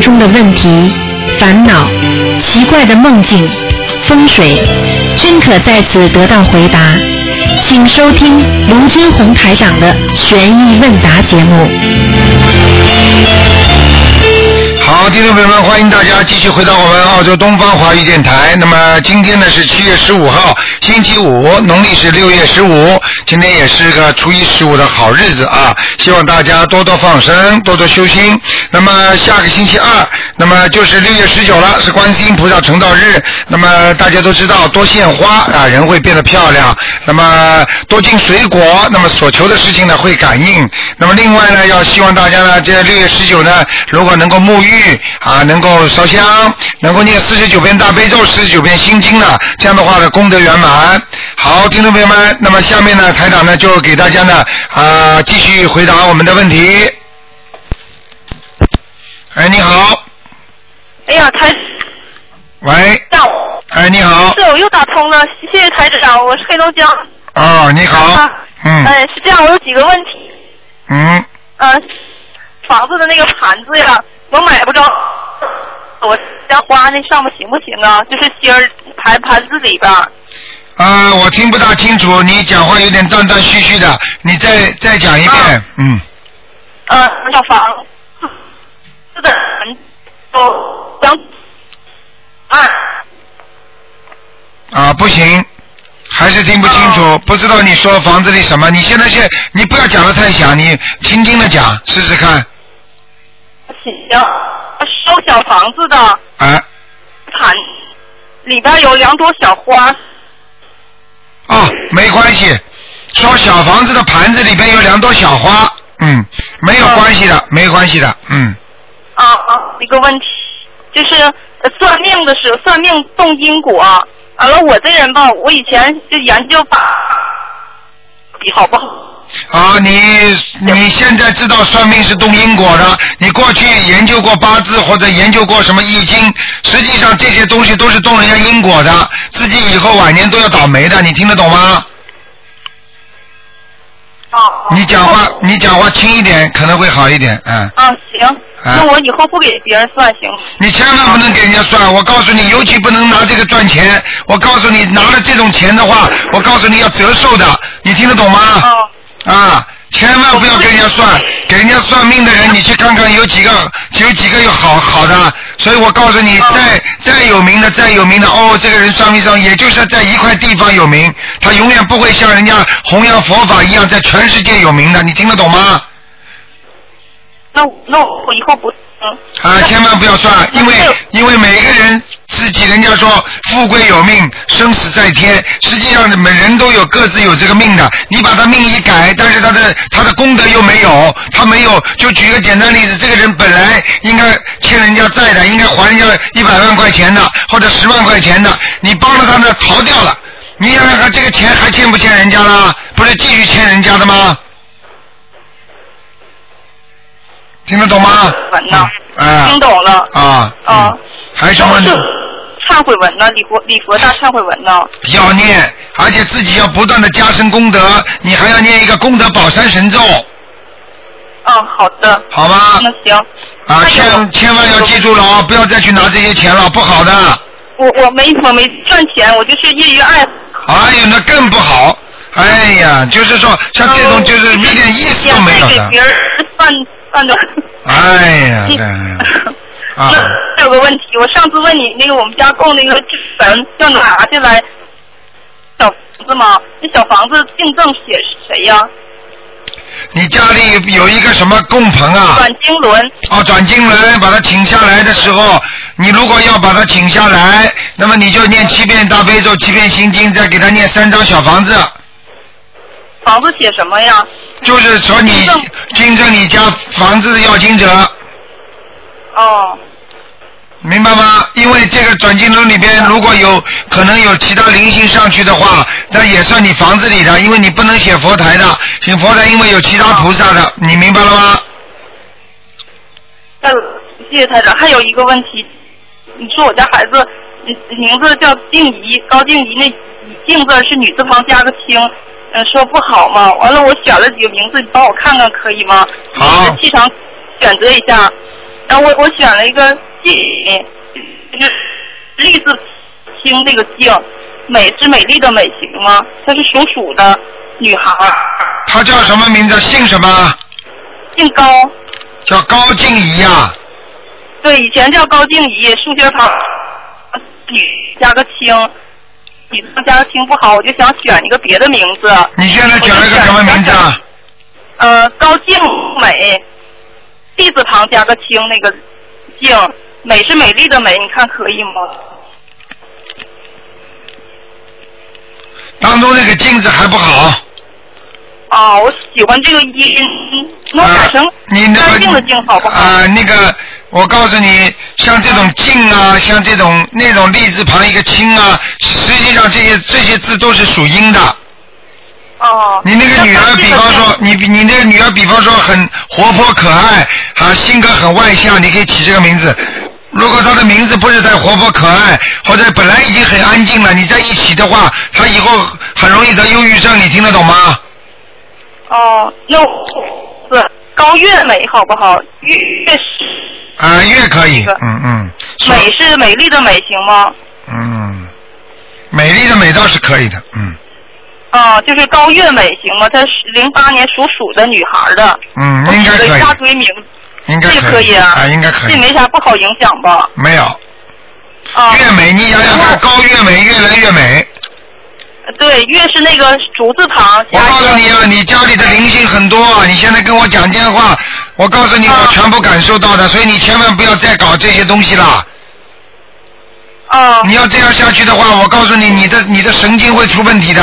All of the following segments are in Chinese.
中的问题、烦恼、奇怪的梦境、风水，均可在此得到回答。请收听卢军红台长的悬疑问答节目。好，听众朋友们，欢迎大家继续回到我们澳洲东方华语电台。那么今天呢是七月十五号，星期五，农历是六月十五，今天也是个初一十五的好日子啊！希望大家多多放生，多多修心。那么下个星期二，那么就是六月十九了，是观世音菩萨成道日。那么大家都知道，多献花啊，人会变得漂亮。那么多进水果，那么所求的事情呢会感应。那么另外呢，要希望大家呢，这六月十九呢，如果能够沐浴啊，能够烧香，能够念四十九遍大悲咒、四十九遍心经呢，这样的话呢，功德圆满。好，听众朋友们，那么下面呢，台长呢就给大家呢啊继续回答我们的问题。哎，你好，哎呀，台。喂，长，哎，你好，是我又打通了，谢谢台长，我是黑龙江。哦，你好。啊，嗯。哎，是这样，我有几个问题。嗯，呃，房子的那个盘子呀，我买不着，我家花那上面行不行啊？就是芯儿盘盘子里边儿。啊，我听不大清楚，你讲话有点断断续续的，你再再讲一遍，啊。嗯，呃，小房是的盘都两二啊，不行，还是听不清楚，不知道你说房子里什么，你现在是，你不要讲的太响，你轻轻的讲，试试看，行，收小房子的。哎，盘里边有两朵小花。哦，没关系，说小房子的盘子里边有两朵小花，嗯，没有关系的，没有关系的，嗯，啊啊，一个问题。就是呃算命的时候，算命动因果。完了，我这人吧，我以前就研究把好不好？啊，你你现在知道算命是动因果的，你过去研究过八字或者研究过什么易经，实际上这些东西都是动人家因果的，自己以后晚年都要倒霉的，你听得懂吗？啊。你讲话你讲话轻一点，可能会好一点，嗯。啊，行，那我以后不给别人算行吗？你千万不能给人家算，我告诉你，尤其不能拿这个赚钱。我告诉你，拿了这种钱的话，我告诉你要折寿的，你听得懂吗？啊。啊，千万不要跟人家算，给人家算命的人，你去看看有几个，有几个有好好的。所以我告诉你，再再有名的，再有名的，哦，这个人算命上，也就是在一块地方有名，他永远不会像人家弘扬佛法一样，在全世界有名的，你听得懂吗？那那我以后不嗯。啊，千万不要算，因为因为每个人自己人家说富贵有命，生死在天，实际上每人都有各自有这个命的。你把他命一改，但是他的他的功德又没有，他没有。就举个简单例子，这个人本来应该欠人家债的，应该还人家一百万块钱的，或者十万块钱的，你帮了他呢，逃掉了。你想想看，这个钱还欠不欠人家了？不是继续欠人家的吗？听得懂吗？文呢？啊。听懂了。啊。啊。还有什么？是忏悔文呢？礼佛礼佛大忏悔文呢？要念，而且自己要不断的加深功德，你还要念一个功德宝山神咒。嗯，好的。好吗？那行。啊，千千万要记住了啊，不要再去拿这些钱了，不好的。我我没我没赚钱，我就是业余爱好。哎呀，那更不好。哎呀，就是说像这种就是一点意思都没有的。给别人算哎呀。那有个问题，我上次问你那个我们家供那个纸坟要拿下来小房子吗？那小房子订正写谁呀？你家里有一个什么供棚啊？转经轮。哦，转经轮，把它请下来的时候，你如果要把它请下来，那么你就念七遍大悲咒，七遍心经，再给他念三张小房子。房子写什么呀？就是说你经正你家房子的要经者。哦。明白吗？因为这个转经轮里边如果有可能有其他灵性上去的话，那也算你房子里的，因为你不能写佛台的，写佛台因为有其他菩萨的，你明白了吗？呃，谢谢台长。还有一个问题，你说我家孩子嗯名字叫静怡，高静怡，那静字是女字旁加个清，嗯，说不好嘛。完了，我选了几个名字，你帮我看看可以吗？好。气场选择一下。然后我我选了一个静，就是立字清这个静，美是美丽的美，行吗？她是属鼠的女孩她，叫什么名字？姓什么？姓高，叫高静怡啊。对，以前叫高静怡，数学旁女加个清，女字旁加个清不好，我就想选一个别的名字。你现在选了个什么名字啊？呃，高静美，地字旁加个清，那个静，美是美丽的美，你看可以吗？当中那个镜子还不好。哦，我喜欢这个音，能改成啊你那干净的净好不好？啊、那个，我告诉你，像这种静啊，像这种那种立字旁一个清啊，实际上这些这些字都是属阴的。哦。你那个女儿，比方说，你你那个女儿，比方说很活泼可爱，啊，性格很外向，你可以起这个名字。如果她的名字不是太活泼可爱，或者本来已经很安静了，你在一起的话，她以后很容易得忧郁症，你听得懂吗？哦，那是高月美好不好？月月是啊，月可以，嗯嗯，美是美丽的美行吗？嗯，美丽的美倒是可以的，嗯啊，就是高月美行吗？她是零八年属鼠的女孩的，嗯，应该可以，一大堆名字，应该这个可以啊啊，应该可以，这没啥不好影响吧？没有。啊，月美，你想想看，高月美，越来越美。对，月是那个竹字旁我告诉你啊，你家里的灵性很多啊！你现在跟我讲电话，我告诉你，啊我全部感受到的，所以你千万不要再搞这些东西了。啊你要这样下去的话，我告诉你，你的你的神经会出问题的。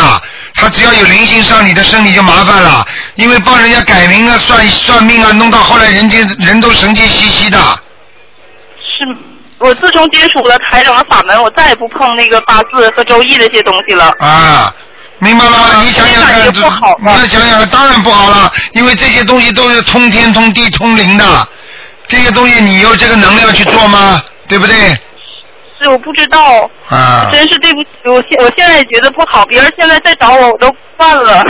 他只要有灵性上你的身体就麻烦了，因为帮人家改名啊、算算命啊，弄到后来人家人都神经兮兮的。是。我自从接触了台长的法门，我再也不碰那个八字和周易这些东西了。啊，明白了吗？啊你想想看，这不好你要想想，当然不好了，因为这些东西都是通天、通地、通灵的，这些东西你有这个能量去做吗？对不对？是我不知道，啊，真是对不起，我现我现在也觉得不好，别人现在再找我，我都办了。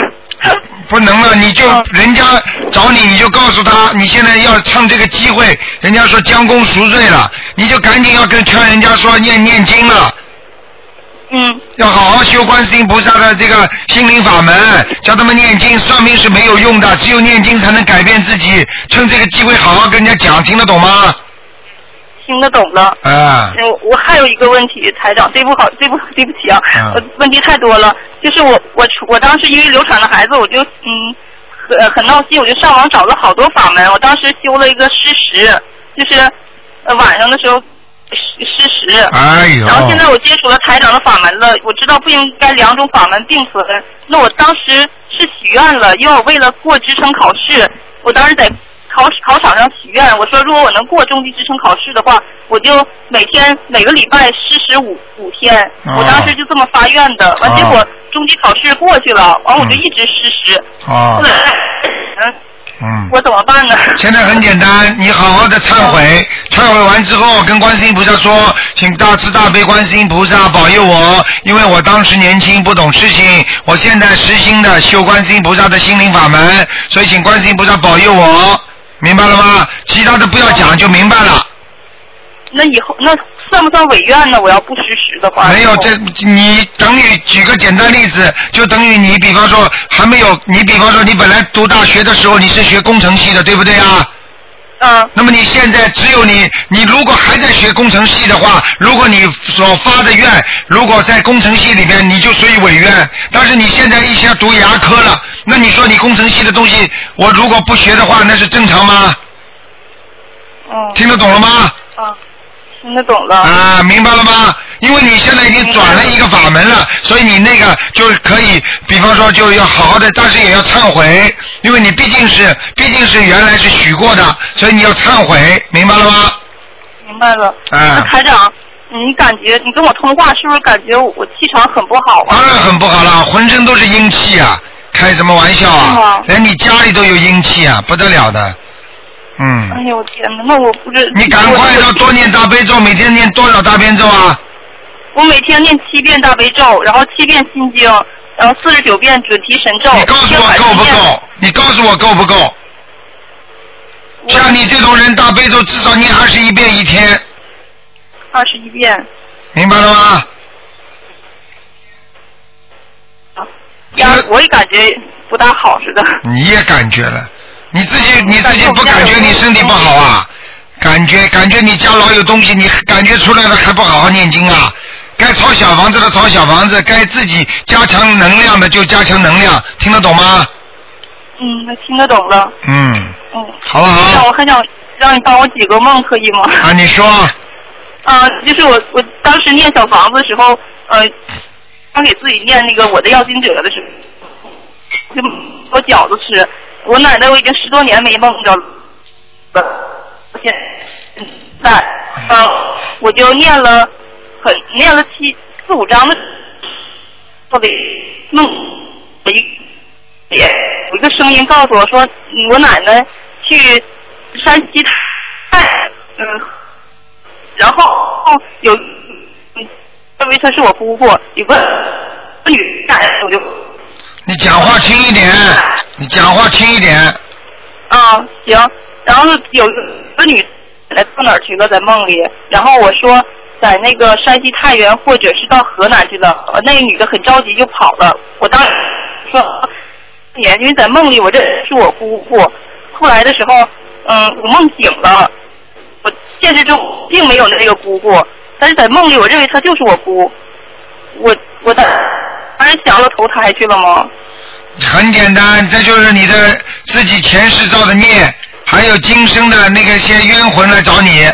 不能了，你就嗯人家找你，你就告诉他，你现在要趁这个机会，人家说将功赎罪了，你就赶紧要跟劝人家说念念经了。嗯，要好好修观世音菩萨的这个心灵法门，教他们念经，算命是没有用的，只有念经才能改变自己。趁这个机会好好跟人家讲，听得懂吗？听得懂了。啊，我我还有一个问题，台长，对不好，对不对不起啊，问题太多了。就是我我我当时因为流产的孩子，我就嗯很很闹心，我就上网找了好多法门。我当时修了一个施食，就是呃晚上的时候施施食。哎呦，然后现在我接触了台长的法门了，我知道不应该两种法门并存。那我当时是许愿了，因为我为了过职称考试，我当时在考考场上许愿，我说如果我能过中级职称考试的话，我就每天每个礼拜施食五五天。哦我当时就这么发愿的，完哦结果中级考试过去了，完我就一直施食。哦后，来，嗯，嗯。我怎么办呢？现在很简单，你好好的忏悔，忏悔完之后跟观世音菩萨说，请大慈大悲观世音菩萨保佑我，因为我当时年轻不懂事情，我现在实心的修观世音菩萨的心灵法门，所以请观世音菩萨保佑我，明白了吗？其他的不要讲就明白了。那以后那算不算违愿呢？我要不施食的话，没有这，你等于举个简单例子，就等于你比方说还没有，你比方说你本来读大学的时候你是学工程系的，对不对啊？嗯那么你现在只有你，你如果还在学工程系的话，如果你所发的愿，如果在工程系里边，你就属于违愿。但是你现在一下读牙科了，那你说你工程系的东西，我如果不学的话，那是正常吗？嗯听得懂了吗？啊，听得懂了。啊，明白了吗？因为你现在已经转了一个法门了，所以你那个就可以，比方说就要好好的，但是也要忏悔，因为你毕竟是毕竟是原来是许过的，所以你要忏悔，明白了吗？明白了。啊那台长，你感觉你跟我通话是不是感觉我我气场很不好啊？当然很不好了，浑身都是阴气啊，开什么玩笑啊？连你家里都有阴气啊，不得了的。嗯，哎呦我天哪，那我不知你赶快要多念大悲咒，每天念多少大悲咒啊？我每天念七遍大悲咒，然后七遍心经，然后四十九遍准提神咒。你告诉我够不够？你告诉我够不够？像你这种人，大悲咒至少念二十一遍一天，二十一遍。明白了吗？呀，我也感觉不大好似的。你也感觉了，你自己你自己不感觉你身体不好啊？感觉感觉你家老有东西，你感觉出来了还不好好念经啊？该抄小房子的抄小房子，该自己加强能量的就加强能量，听得懂吗？嗯，我听得懂了。嗯，嗯。好不好那我还想让你帮我解个梦，可以吗？啊，你说，啊，就是我我当时念小房子的时候，呃，刚给自己念那个我的要经者的时候，就我饺子吃。我奶奶我已经十多年没梦着了，现在，嗯、我就念了很念了七四五章的，我得梦一也有一个声音告诉我说，嗯我奶奶去山西太嗯。然后有，嗯认为她是我姑姑，有个女的，我就你讲话轻一点，你讲话轻一点，啊行，然后有个女来到哪儿去了，在梦里，然后我说在那个山西太原或者是到河南去了，呃那个女的很着急就跑了，我当时说也因为在梦里我这是我姑姑，后来的时候，嗯，我梦醒了，我现实中并没有那个姑姑，但是在梦里我认为她就是我姑，我我当当然降了投胎去了吗？很简单，这就是你的自己前世造的孽，还有今生的那个些冤魂来找你。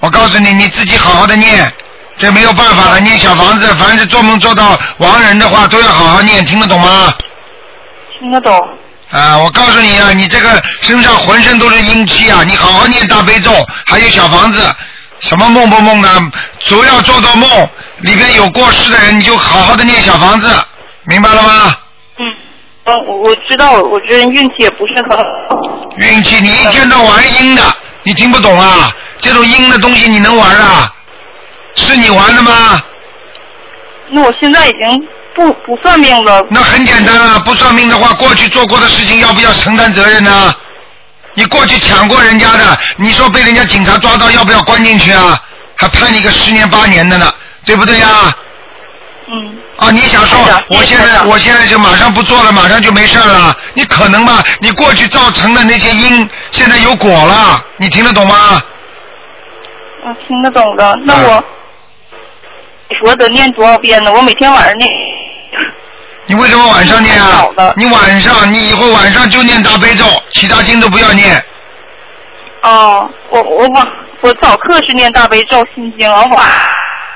我告诉你，你自己好好的念，这没有办法了。念小房子，凡是做梦做到亡人的话，都要好好念，听得懂吗？听得懂。啊，我告诉你啊，你这个身上浑身都是阴气啊，你好好念大悲咒，还有小房子，什么梦不梦的，主要做到梦里边有过世的人，你就好好的念小房子，明白了吗？嗯，嗯，我我知道，我这人运气也不是很好。运气，你一天到晚阴的，你听不懂啊？这种阴的东西你能玩啊？是你玩的吗？那我现在已经不不算命了。那很简单啊，不算命的话，过去做过的事情要不要承担责任呢？你过去抢过人家的，你说被人家警察抓到，要不要关进去啊？还判你个十年八年的呢，对不对呀、嗯。啊，你想说，我现在我现在就马上不做了，马上就没事了？你可能吗？你过去造成的那些因，现在有果了，你听得懂吗？我听得懂的，那嗯我，你说得念多少遍呢？我每天晚上念。你为什么晚上念啊？你晚上，你以后晚上就念大悲咒，其他经都不要念。哦，我我晚我早课是念大悲咒心经，然后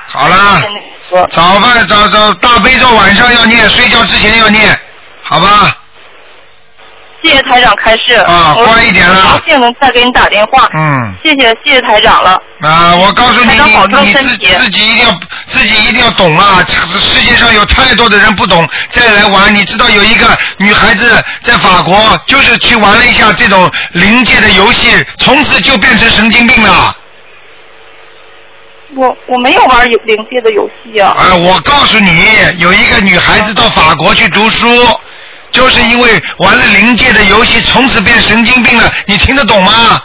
好啦，念那个。早饭早早大悲咒晚上要念，睡觉之前要念，好吧？谢谢台长开示。啊我乖一点了很高兴能再给你打电话。嗯。谢谢谢谢台长了。啊，我告诉你，你你自己自己一定要自己一定要懂啊！这世界上有太多的人不懂，再来玩。你知道有一个女孩子在法国，就是去玩了一下这种灵界的游戏，从此就变成神经病了。我我没有玩有灵界的游戏啊。啊，我告诉你，有一个女孩子到法国去读书，就是因为玩了灵界的游戏，从此变神经病了。你听得懂吗？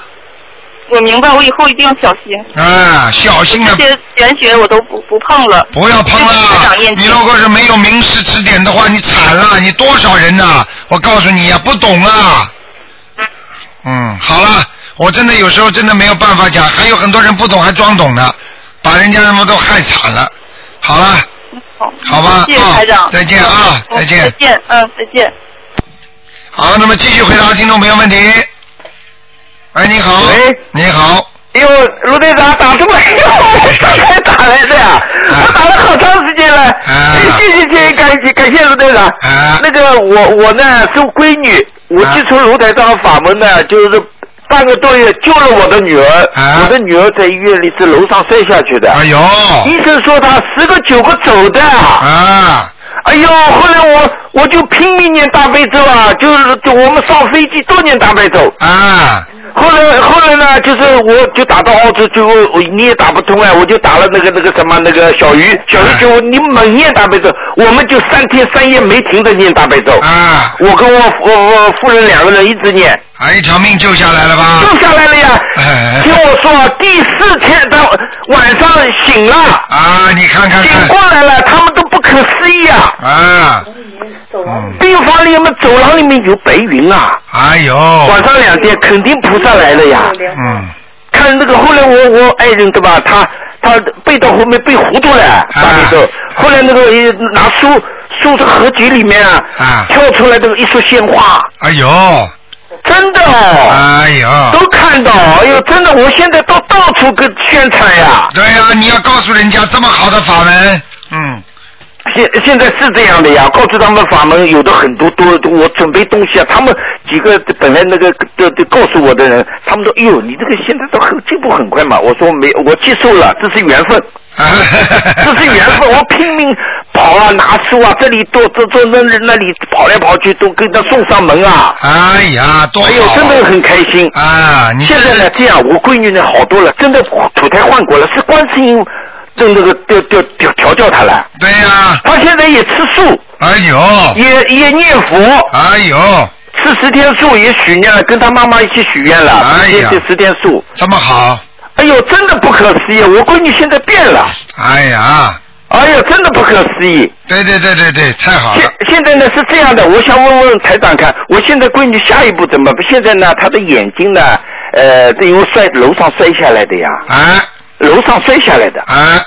我明白，我以后一定要小心。啊，小心啊这，些玄学我都不不碰了。不要碰了你如果是没有名师指点的话，你惨了，你多少人呐、我告诉你呀、不懂啊。嗯，好了，我真的有时候真的没有办法讲，还有很多人不懂还装懂呢，把人家他们都害惨了。好了，好，好吧谢谢台长。啊再见啊嗯再见再见，嗯，再见。好，那么继续回答听众朋友问题。哎，你好。喂你好。哎呦，卢队长打通了，哎呦，我刚才打来的呀，我打了好长时间了，啊哎谢谢谢谢，感谢感谢卢队长。啊那个我我呢是闺女，我啊接触卢台长的法门呢，就是半个多月救了我的女儿，啊我的女儿在医院里是楼上摔下去的，哎呦。医生说她十个九个走的。啊。哎呦，后来我我就拼命念大悲咒啊，就是就我们上飞机都念大悲咒。啊，后来后来呢，就是我就打到澳洲，就我你也打不通啊，我就打了那个那个什么那个小鱼，小鱼就你猛念大悲咒，我们就三天三夜没停的念大悲咒。啊，我跟我我我夫人两个人一直念，啊，一条命救下来了吧？救下来了呀哎。听我说，第四天的晚上醒了，啊，你看看醒，过来了，他们都不可思议啊！啊，嗯，病房里面。走廊里面有白云啊，哎呦，晚上两点肯定菩萨来了呀。嗯，看那个后来我我爱人对吧，他他背到后面背糊涂了，大悲咒。后来那个呃拿书书的合集里面啊，啊。跳出来那个一束鲜花，哎呦，真的。哦，哎呦，都看到，哎呦，真的，我现在都到处跟宣传呀。对呀、你要告诉人家这么好的法门，嗯，现现在是这样的呀，告诉他们法门有的很多多，我准备东西啊，他们几个本来那个都都告诉我的人，他们说，哎呦，你这个现在都很进步很快嘛。我说没，我接受了，这是缘分。这是缘分，我拼命跑啊，拿书啊，这里做做做那那里跑来跑去，都跟他送上门啊。哎呀，多好！哎呦，真的很开心。啊，你现在呢，这样我闺女呢好多了，真的土胎换过了，是观世音这那个调调调调教他了。对呀、他现在也吃素，哎呦，也也念佛，哎呦，吃十天素也许愿了，跟他妈妈一起许愿了，哎呀这十天素。这么好，哎呦，真的不可思议！我闺女现在变了，哎呀，哎呦，真的不可思议。对对对对对，太好了现，现在呢是这样的，我想问问台长看，我现在闺女下一步怎么办？现在呢，她的眼睛呢，呃，因为摔楼上摔下来的呀，哎楼上摔下来的，啊。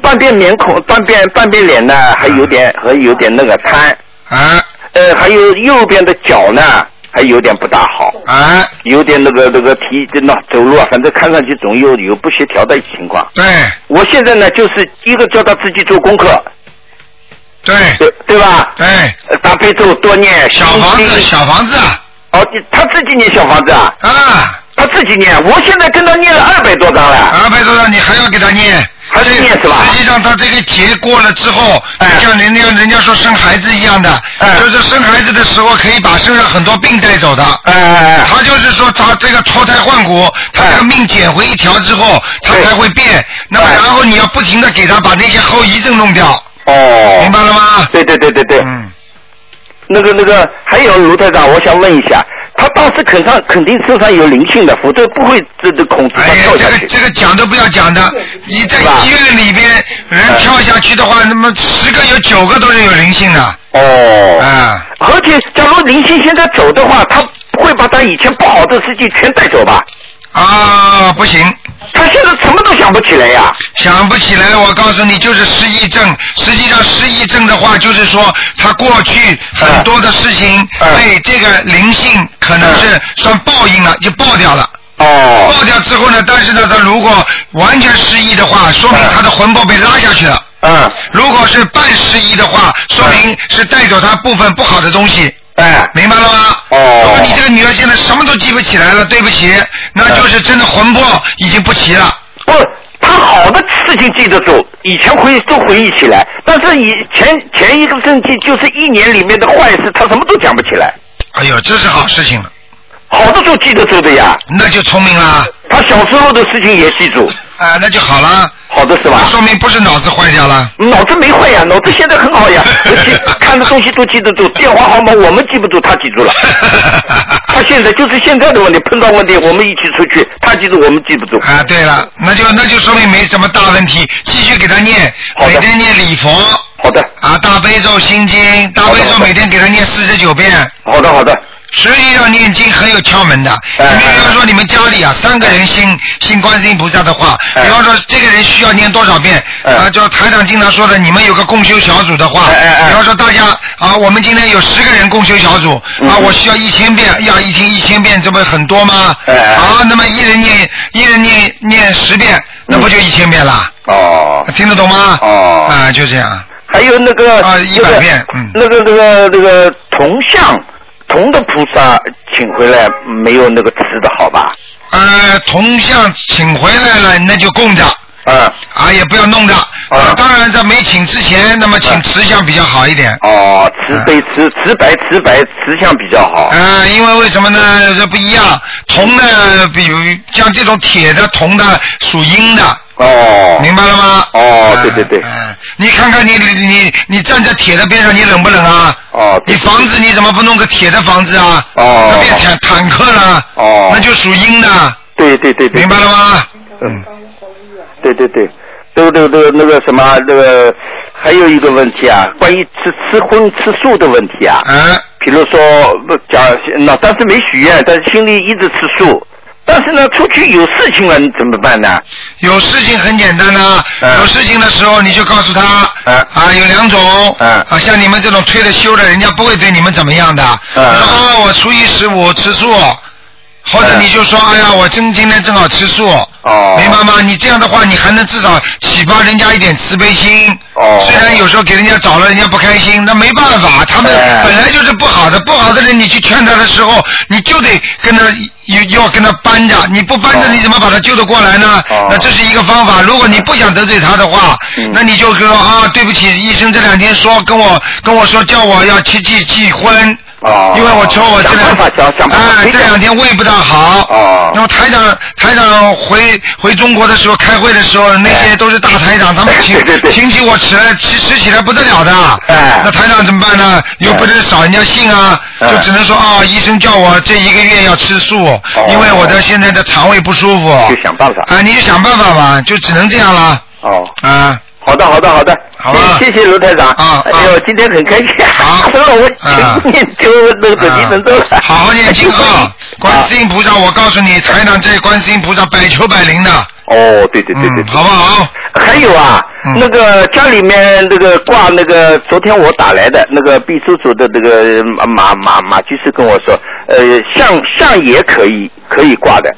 半边面孔、半边半边脸呢，还有点还有点那个瘫，啊。呃，还有右边的脚呢，还有点不大好，啊，有点那个那个提那走路啊，反正看上去总有有不协调的情况。对。我现在呢，就是一个叫他自己做功课，对。对对吧？对，呃大悲咒多念，小房子小房子啊。哦，他自己念小房子啊？啊，他自己念，我现在跟他念了二百多张了。二百多张你还要给他念，还是念是吧？实际上他这个节过了之后，哎。就像人家人家说生孩子一样的，哎。就是生孩子的时候可以把身上很多病带走的。哎哎哎，他就是说，他这个脱胎换骨，他这个命捡回一条之后，他才会变。那么哎然后你要不停的给他把那些后遗症弄掉，哦，明白了吗？对对对对对，嗯，那个那个，还有卢台长，我想问一下，他当时肯上肯定身上有灵性的，否则不会这这控制他哎呀跳，下去。这个这个讲都不要讲的，你在医院里边人跳下去的话，那么十个有九个都是有灵性的，哦，啊，而且假如灵性现在走的话，他会把他以前不好的事情全带走吧？啊，不行。他现在什么都想不起来呀。想不起来，我告诉你，就是失忆症。实际上，失忆症的话，就是说他过去很多的事情嗯被这个灵性可能是算报应了，就爆掉了。哦爆掉之后呢，但是呢，他如果完全失忆的话，说明他的魂魄被拉下去了。嗯，如果是半失忆的话，说明是带走他部分不好的东西。哎，明白了吗？哦女儿现在什么都记不起来了，对不起，那就是真的魂魄已经不齐了。不，他好的事情记得住，以前回都回忆起来，但是以前前一个星期就是一年里面的坏事，他什么都讲不起来。哎呦，这是好事情了，好的都记得住的呀，那就聪明啦，他小时候的事情也记住，啊，那就好了，好的是吧？说明不是脑子坏掉了。脑子没坏呀，脑子现在很好呀，而且看的东西都记得住，电话号码我们记不住，他记住了。他现在就是现在的问题，碰到问题我们一起出去，他记住我们记不住。啊，对了，那就那就说明没什么大问题，继续给他念，好每天念礼佛。好的，啊，大悲咒心经，大悲咒每天给他念四十九遍。好的，好的。实际上念经很有窍门的。你哎比方说你们家里啊三个人信信观世音菩萨的话，哎比方说这个人需要念多少遍哎啊？就台长经常说的，你们有个共修小组的话，比方说大家啊，我们今天有十个人共修小组嗯啊，我需要一千遍，要，一听一千遍，这不很多吗？哎哎好，那么一人念一人念念十遍，那不就一千遍了？哦。听得懂吗？哦啊，就这样。还有那个啊100那个遍嗯那个那个那个铜像铜的菩萨请回来没有那个瓷的好吧？呃，铜像请回来了，那就供着。嗯，啊，也不要弄着。啊，当然在没请之前，那么请瓷像比较好一点。哦，慈悲慈慈白瓷白瓷像比较好。啊，因为为什么呢？这不一样，铜的，比如像这种铁的、铜的属阴的。哦。明白了吗？哦，对对对。嗯，你看看你你你你站在铁的边上，你冷不冷啊？哦。你房子你怎么不弄个铁的房子啊？哦。那变坦坦克了。哦。那就属阴的。对对对对。明白了吗？嗯。对对对。这个这个这个那个什么那个还有一个问题啊，关于吃吃荤吃素的问题啊。嗯。比如说不讲那当时没许愿，但是心里一直吃素，但是呢出去有事情了，你怎么办呢？有事情很简单呐、有事情的时候你就告诉他，啊，有两种，啊，像你们这种退了休的，人家不会对你们怎么样的。你说哦，我初一十五吃素，或者你就说，哎呀，我今今天正好吃素，哦，明白吗？你这样的话，你还能至少启发人家一点慈悲心。哦，虽然有时候给人家找了，人家不开心，那没办法，他们本来就是不好的，不好的人，你去劝他的时候，你就得跟他要要跟他扳着，你不扳着，你怎么把他救得过来呢？那这是一个方法。如果你不想得罪他的话，那你就说啊，对不起，医生这两天说跟我跟我说叫我要去忌忌荤。哦，因为我抽我这两哎这两天胃不大好，哦，那么台长台长回回中国的时候开会的时候，那些都是大台长，他们请 请起我吃吃吃起来不得了的，哎，那台长怎么办呢？又不能扫人家兴啊，就只能说啊，医生叫我这一个月要吃素，因为我的现在的肠胃不舒服，就想办法啊，你就想办法吧，就只能这样了，哦，啊。好的，好的，好的，好吧谢谢卢台长。啊，哎呦，今天很开心。好，我请念就那个准提神咒了。好好念经啊！观世音菩萨，我告诉你，台长这观世音菩萨百求百灵的。哦，对对对对，好不好？还有啊，那个家里面那个挂那个，昨天我打来的那个秘书组的那个马马马居士跟我说，呃，像像也可以可以挂的，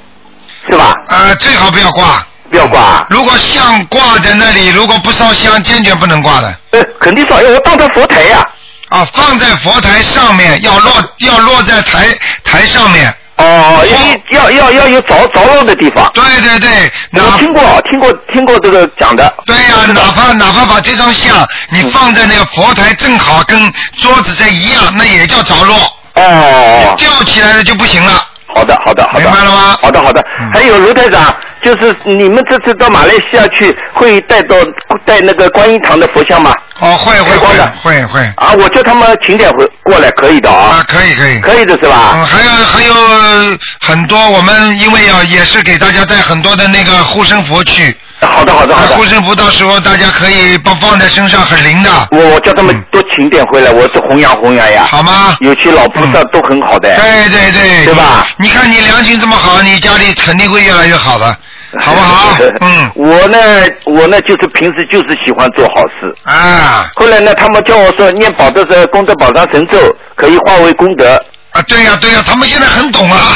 是吧？呃，最好不要挂。不要挂。如果像挂在那里，如果不烧香，坚决不能挂的。呃，肯定烧，因为我当成佛台呀。啊，放在佛台上面，要落要落在台台上面。哦，要要要有着着落的地方。对对对，我听过听过听过这个讲的。对呀、哪怕哪怕把这张像你放在那个佛台，正好跟桌子这一样，那也叫着落。哦。吊起来了就不行了。好的，好的，好的。明白了吗？好的，好的。还有卢台长，就是你们这次到马来西亚去，会带到带那个观音堂的佛像吗？哦，会会会会会。啊，我叫他们请点回过来，可以的啊。啊，可以可以。可以的是吧？嗯，还有还有很多，我们因为要也是给大家带很多的那个护身符去。好的好的好的。护身符到时候大家可以放放在身上，很灵的。我我叫他们多请点回来，我是弘扬弘扬呀。好吗？有些老菩萨都很好的。对对对。对吧？你看你良心这么好，你家里肯定会越来越好的，好不好？嗯。我呢，我呢就是平时就是喜欢做好事。啊。后来呢，他们叫我说念宝德神功德宝藏神咒，可以化为功德。啊对呀对呀他们现在很懂啊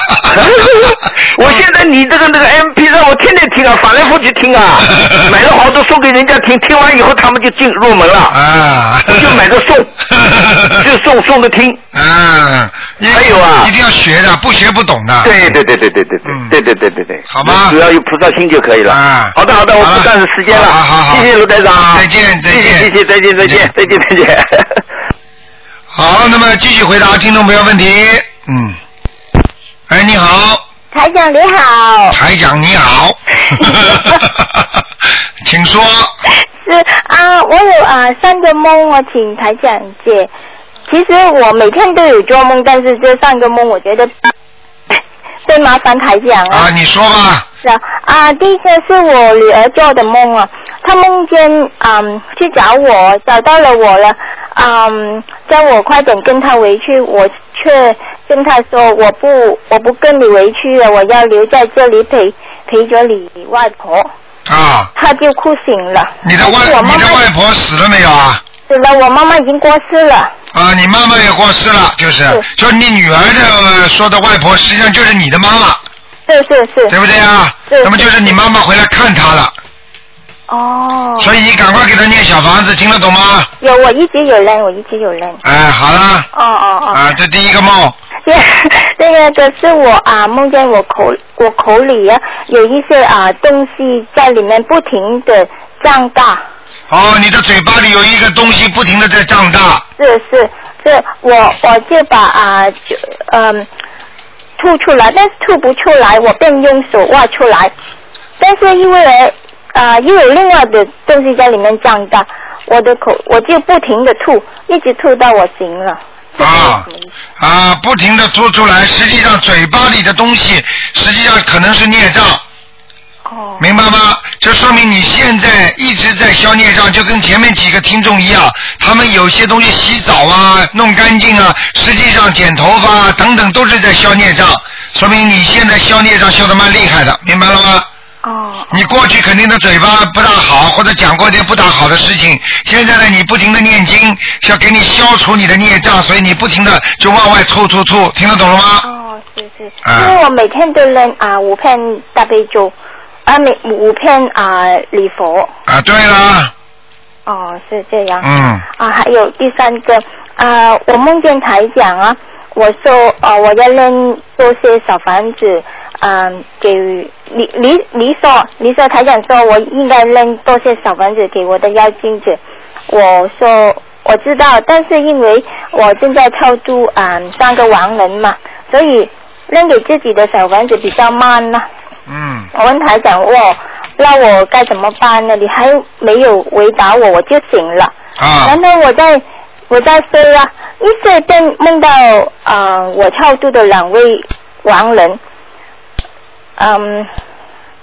我现在你这个那个 mp 让我天天听啊反来覆去听啊 买了好多送给人家听听完以后他们就进入门了啊。就买着送 就送送着听。啊还有啊一定要学的不学不懂的。对对对对对对对对对对对对。好吗只要有菩萨心就可以了。啊。好的好的我不占时间了。好好谢谢卢台长。再见再见。谢谢再见再见再见。再见再见。好，那么继续回答听众朋友问题。嗯。哎，你好，台长你好。台长你好。请说。是啊，我有啊三个梦，我请台长解。其实我每天都有做梦，但是这三个梦我觉得会麻烦台长啊。啊，你说吧。是啊，啊，第一个是我女儿做的梦啊，她梦见嗯去找我，找到了我了，嗯，叫我快点跟她回去，我却跟她说我不我不跟你回去了，我要留在这里陪陪着你外婆。啊。她就哭醒了。你的外你的外婆死了没有啊？死了，我妈妈已经过世了。啊，你妈妈也过世了，就是，就是你女儿的说的外婆，实际上就是你的妈妈，是是是。对不对啊？是那么就是你妈妈回来看她了，哦。所以你赶快给她念小房子，听得懂吗？有，我一直有人，我一直有人。哎，好了，哦哦哦。啊，这第一个梦。这个可是我啊，梦见我口我口里啊有一些啊东西在里面不停的胀大，哦，你的嘴巴里有一个东西不停的在胀大，是是是，我我就把啊就嗯吐出来，但是吐不出来，我便用手挖出来，但是因为啊又有另外的东西在里面胀大，我的口我就不停的吐，一直吐到我行了。啊？啊，不停的吐出来，实际上嘴巴里的东西，实际上可能是孽障，哦明白吗？这说明你现在一直在消孽障，就跟前面几个听众一样，他们有些东西洗澡啊、弄干净啊，实际上剪头发啊等等都是在消孽障，说明你现在消孽障消的蛮厉害的，明白了吗？哦你过去肯定的嘴巴不大好，或者讲过一些不大好的事情。现在呢，你不停的念经，是要给你消除你的孽障，所以你不停的就往外吐吐吐，听得懂了吗？哦，是是，啊因为我每天都扔啊五片大悲咒，啊每五片啊礼佛，啊，对啦，哦是这样。嗯，啊，还有第三个啊，我梦见台长啊，我说哦，我要扔多些小房子，嗯，给你你你说你说台长说我应该扔多些小房子给我的妖精子，我说我知道，但是因为我正在超度啊、三个亡人嘛，所以扔给自己的小房子比较慢呐、嗯，我问台长我那我该怎么办呢？你还没有回答我，我就醒了。啊然，后我在我在睡啊，一睡便梦到啊、呃我超度的两位亡人。嗯，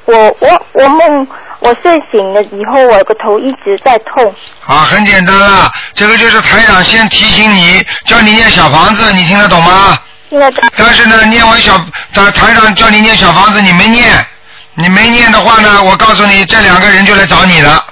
我我我梦我睡醒了以后，我个头一直在痛。啊，很简单啊，这个就是台长先提醒你，叫你念小房子，你听得懂吗？现在但是呢，念完小台台长叫你念小房子，你没念，你没念的话呢，我告诉你，这两个人就来找你了。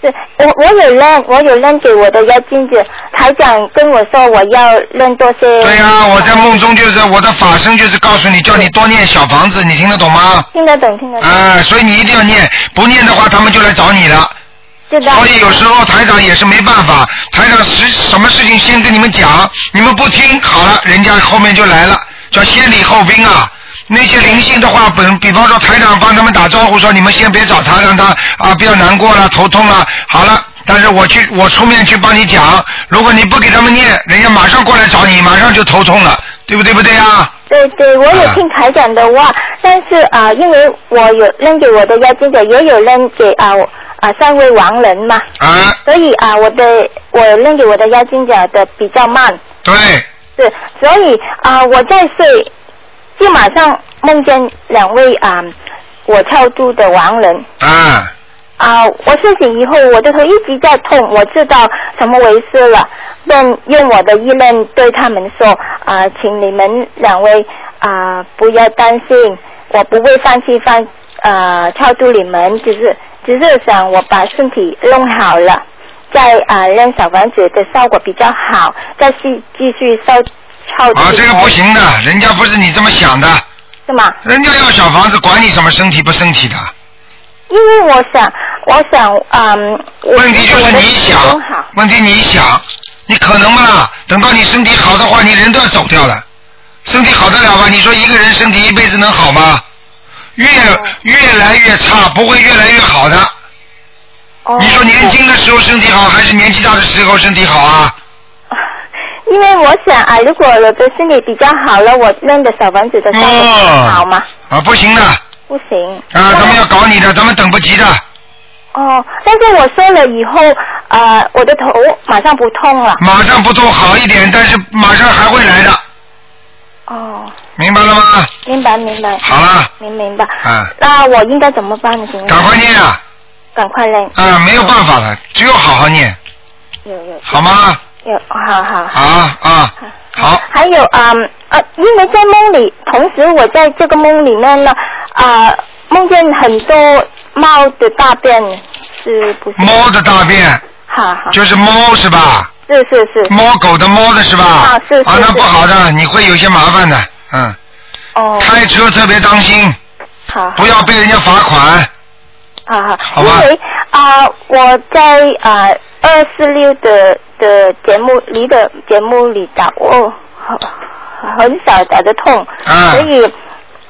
对我我有扔，我有扔给我的妖精子。台长跟我说我要扔多些。对呀、我在梦中就是我的法身就是告诉你，叫你多念小房子，你听得懂吗？听得懂，听得懂。啊、所以你一定要念，不念的话，他们就来找你了。所以有时候台长也是没办法，台长什什么事情先跟你们讲，你们不听，好了，人家后面就来了，叫先礼后兵啊。那些灵性的话，本比方说台长帮他们打招呼说，你们先别找他，让他啊不要难过了、头痛了。好了，但是我去，我出面去帮你讲，如果你不给他们念，人家马上过来找你，马上就头痛了，对不对不对啊？对对，我有听台长的话，但是啊、因为我有扔给我的妖精者，也有扔给啊我啊三位亡人嘛，啊，所以啊我的我认给我的妖精者的比较慢，对，是，所以啊我在睡，就马上梦见两位啊我超度的亡人。啊，啊，我睡醒以后，我的头一直在痛，我知道怎么回事了，便用我的意念对他们说，啊，请你们两位啊不要担心，我不会放弃放啊超度你们，就是只是想我把身体弄好了，再啊让小房子的效果比较好，再继继续烧超度啊，这个不行的，人家不是你这么想的，是吗？人家要小房子，管你什么身体不身体的。因为我想，我想，嗯，我问题就是你想，问题你想，你可能吗啦？等到你身体好的话，你人都要走掉了。身体好得了吗？你说一个人身体一辈子能好吗？越越来越差，不会越来越好的。哦你说年轻的时候身体好，还是年纪大的时候身体好啊？因为我想啊，如果我的身体比较好了，我弄的小房子的效果更好吗，啊，不行的，啊，不行。啊，咱们要搞你的，咱们等不及的。哦，但是我说了以后，呃，我的头马上不痛了。马上不痛好一点，但是马上还会来的，吗？明白明白。好了，明明白。啊，那我应该怎么办呢？赶快念啊！赶快念。啊，没有办法了，只有好好念，有有好吗？有，好好。啊啊，好，还有啊、嗯呃，因为在梦里，同时我在这个梦里面呢，啊、梦见很多猫的大便，是不是？猫的大便好好，就是猫是吧？是是是，猫狗的猫的是吧？啊是是啊，那不好的，你会有些麻烦的，嗯，哦，开车特别当心，好，不要被人家罚款。啊好，好吧。因为啊、我在啊二四六的的节目里的节目里打我很很少打得痛，啊。所以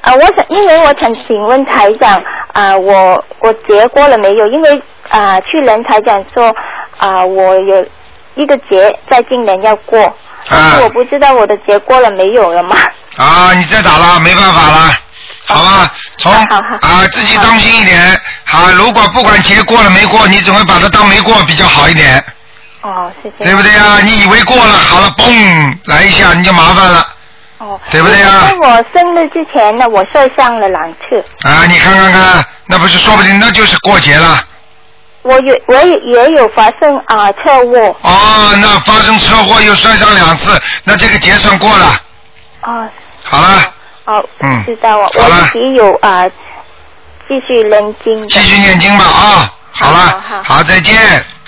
啊、我想，因为我想请问台长啊、我我结过了没有？因为啊、去年台长说啊、我有一个节在今年要过，但是我不知道我的节过了没有了嘛？啊，你再打了，没办法了，好吧？从啊，自己当心一点。好，如果不管节过了没过，你总会把它当没过比较好一点，哦，谢谢对。不对呀？你以为过了，好了，嘣来一下，你就麻烦了哦，对不对啊在我生日之前呢，我受伤了两次，啊！你看看看，那不是说不定那就是过节了。我有我也也有发生啊、车祸。哦，那发生车祸又摔伤两次，那这个节算过了。哦，好了，哦，嗯。知道我自己有啊、继续念经。继续念经吧啊！好了。好好，再见。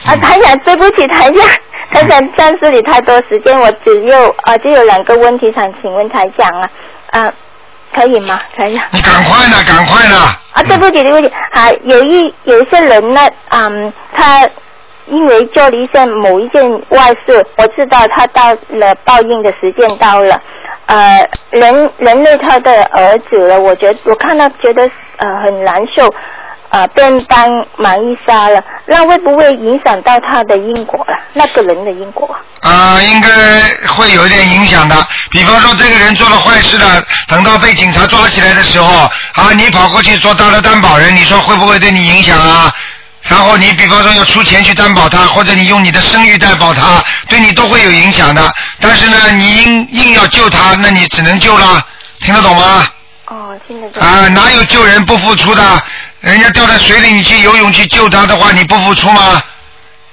啊，台长，对不起，台长，台长暂时里太多时间，我只有啊只有两个问题想请问台长啊，啊，可以吗，台长？你赶快呢，赶快呢。啊，对不起，对不起，啊，有一有一些人呢，嗯，他因为做了一件某一件坏事，我知道他到了报应的时间到了，呃，人人类他的儿子了，我觉得我看到觉得呃很难受，呃，便当满一杀了，那会不会影响到他的因果了？那个人的因果？啊、应该会有一点影响的。比方说，这个人做了坏事了，等到被警察抓起来的时候，啊，你跑过去做他的担保人，你说会不会对你影响啊？然后你比方说要出钱去担保他，或者你用你的声誉担保他，对你都会有影响的。但是呢，你硬硬要救他，那你只能救了，听得懂吗？哦，听得懂。啊，哪有救人不付出的？人家掉在水里，你去游泳去救他的话，你不付出吗？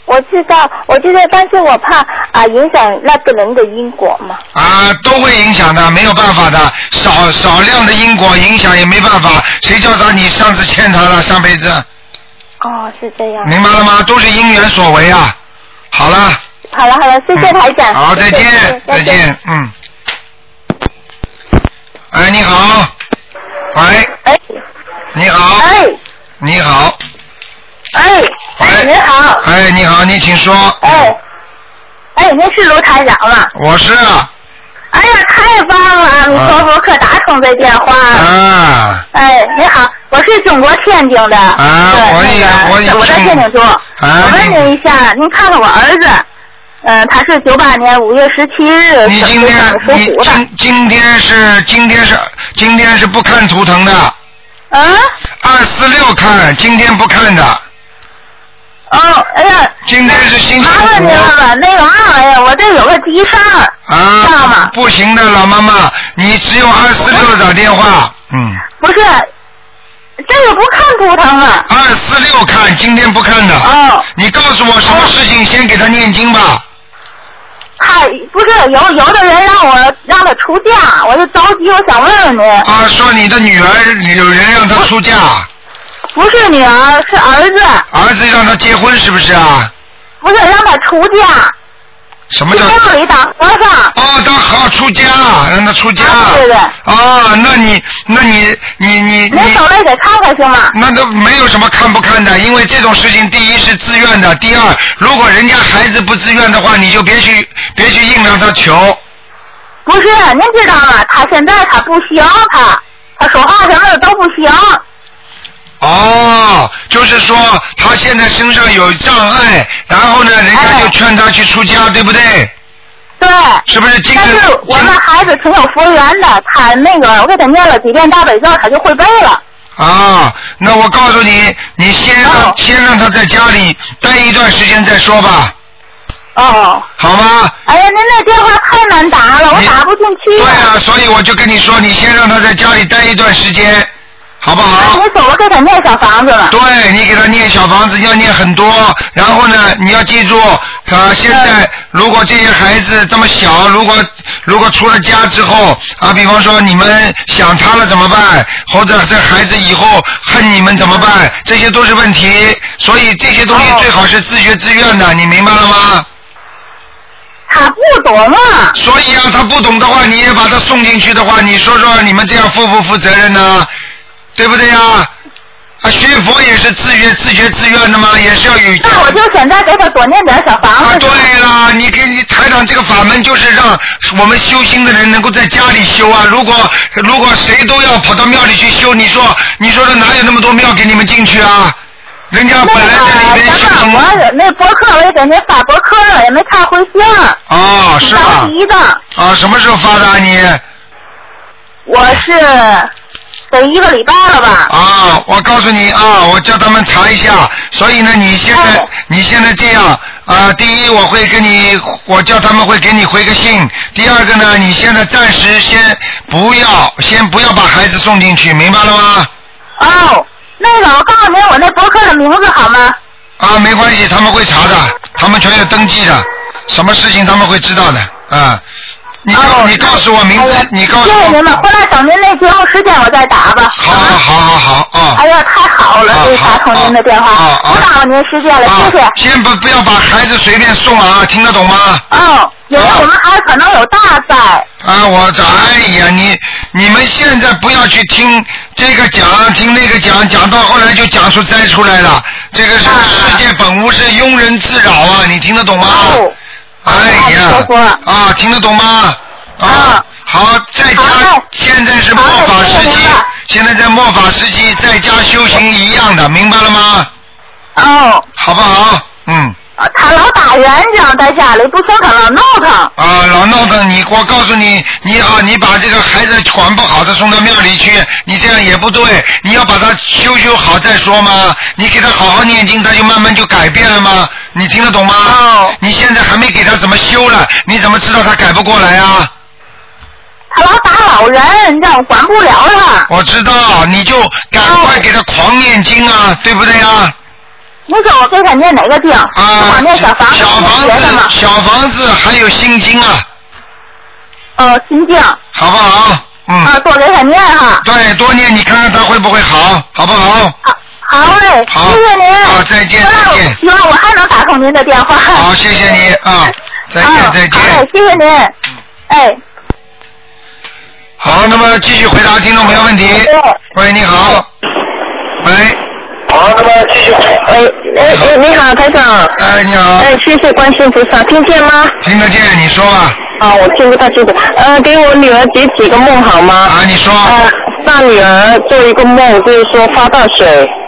我知道，我知道，但是我怕啊、影响那个人的因果嘛。啊，都会影响的，没有办法的，少少量的因果影响也没办法，谁叫他你上次欠他了，上辈子，哦，是这样。明白了吗？都是因缘所为啊。好了，好了好了，谢谢台长。嗯好，再见，再见，嗯。哎，你好，喂，哎你好，哎你好，哎哎，你好，哎，你好，你请说。哎哎，您是卢台长吗？我是啊，哎呀，太棒了！阿弥陀佛，可打通这电话了。啊，哎，你好，我是中国天津的。啊对我也那个我也我在天津住。啊我问你您一下，您看看我儿子，嗯、他是九八年五月十七日你今天你。今今天是今天是今天是不看图腾的，啊？二四六看，今天不看的。哦，哎呀。今天是星期麻烦五您了吧？那个啊，哎呀，我这有个急事儿。知道吗啊，不行的，老妈妈，你只有二四六打电话，嗯，不是，这个不看图腾啊。二四六看，今天不看的。哦。你告诉我什么事情，先给他念经吧。他不是有有的人让我让他出嫁，我就着急，我想问问你，啊，说你的女儿有人让她出嫁，不是女儿是儿子，儿子让他结婚是不是啊？不是让他出嫁，去什么叫？庙里当和尚。哦，他好出家，让他出家。啊对对哦，那你，那你，你你您你，手来给看看行吗？那都没有什么看不看的，因为这种事情，第一是自愿的，第二，如果人家孩子不自愿的话，你就别去别去硬让他求。不是，您知道吗？他现在他不行，他他说话什么的都不行。哦，就是说他现在身上有障碍，然后呢，人家就劝他去出家，对不对？对。是不是精但？是我们孩子挺有佛缘的，他那个我给他念了几遍大悲咒，他就会背了。啊，那我告诉你，你先让、哦先让他在家里待一段时间再说吧，哦。好吗？哎呀，您那电话太难打了，我打不进去。对啊，所以我就跟你说，你先让他在家里待一段时间，好不啊，好？您说我给他念小房子了。对你给他念小房子要念很多，然后呢，你要记住，啊，现在如果这些孩子这么小，如果如果出了家之后，啊，比方说你们想他了怎么办？或者这孩子以后恨你们怎么办？这些都是问题，所以这些东西哦最好是自觉自愿的，你明白了吗？他不懂啊。所以啊，他不懂的话，你也把他送进去的话，你说说你们这样负不负责任呢？对不对呀？啊，学佛也是自愿、自觉、自愿的嘛，也是要有。那我就现在给他多念点小房啊，子。对啦，你给你台长这个法门就是让我们修心的人能够在家里修啊。如果如果谁都要跑到庙里去修，你说你说这哪有那么多庙给你们进去啊？人家本来在里面修那个我那博客我也给您发博客了，也没看回信。哦，是啊，什么时候发的啊你？我是得一个礼拜了吧？啊，我告诉你啊，我叫他们查一下。所以呢，你现在、哦你现在这样啊，第一我会跟你，我叫他们会给你回个信。第二个呢，你现在暂时先不要，先不要把孩子送进去，明白了吗？哦，那个我告诉您我那博客的名字好吗？啊，没关系，他们会查的，他们全有登记的，什么事情他们会知道的啊。你告、哦你告诉我名字，哎你告诉我。谢谢您了，回来等您那节目时间我再打吧。好好好好好啊。哎呀，太好了，啊这打通您的电话，不打扰您时间了，啊谢谢。先不不要把孩子随便送啊，听得懂吗？哦，因为我们还可能有大灾。啊，我这哎呀，你你们现在不要去听这个讲，听那个讲，讲到后来就讲出灾出来了。这个世界本无事，庸人自扰啊，你听得懂吗？哦哎呀啊听得懂吗？啊啊，好，在家现在是末法时期现在在末法时期，在家修行一样的，明白了吗？哦，好不好？嗯。他老打圆场，在家里不说，他老闹腾。啊，老闹腾，你我告诉你，你啊，你把这个孩子管不好的送到庙里去，你这样也不对，你要把他修修好再说嘛。你给他好好念经，他就慢慢就改变了吗？你听得懂吗？哦你现在还没给他怎么修了，你怎么知道他改不过来啊？他老打老人，你让我管不了他。我知道，你就赶快给他狂念经啊，对不对啊？你说我给他念哪个经？啊我，念小房子，小房子，？小房子还有心经啊，哦，心经。好不好？嗯。啊，多给他念哈。对，多念，你看看他会不会好，好不好？好，好嘞，好谢谢您。好再见希望再见希望我还能打通您的电话。好，谢谢你啊，再见啊再见。好，谢谢您。哎，好，那么继续回答听众朋友问题。喂，你好。喂，好，那么继续。哎哎哎，你好，台长。哎，你好，哎，谢谢观世音菩萨，听见吗？听得见，你说吧。啊，我听不太清楚。呃，给我女儿解几个梦好吗？啊，你说。呃，大女儿做一个梦，就是说发大水，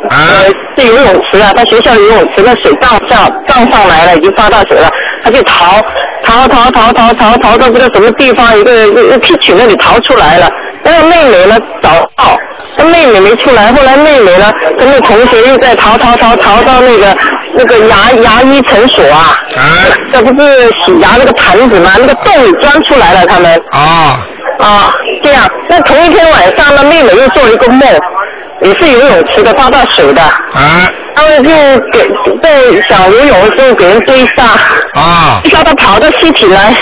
啊？呃，是游泳池啊，她学校游泳池的水涨上涨上来了，已经发大水了，她就逃逃逃逃逃逃逃到这个什么地方一个一个 kitchen 那里逃出来了，那个妹妹呢找不到，那妹妹没出来，后来妹妹呢跟那同学又在逃逃逃逃到那个那个牙牙医诊所啊，啊？这不是洗牙那个盘子吗？那个洞里钻出来了，他们。啊。啊，这样，那同一天晚上呢，妹妹又做了一个梦，也是游泳池的，发大水的，啊他们就给被想游泳的时候给人追杀，啊追杀他跑到溪体来，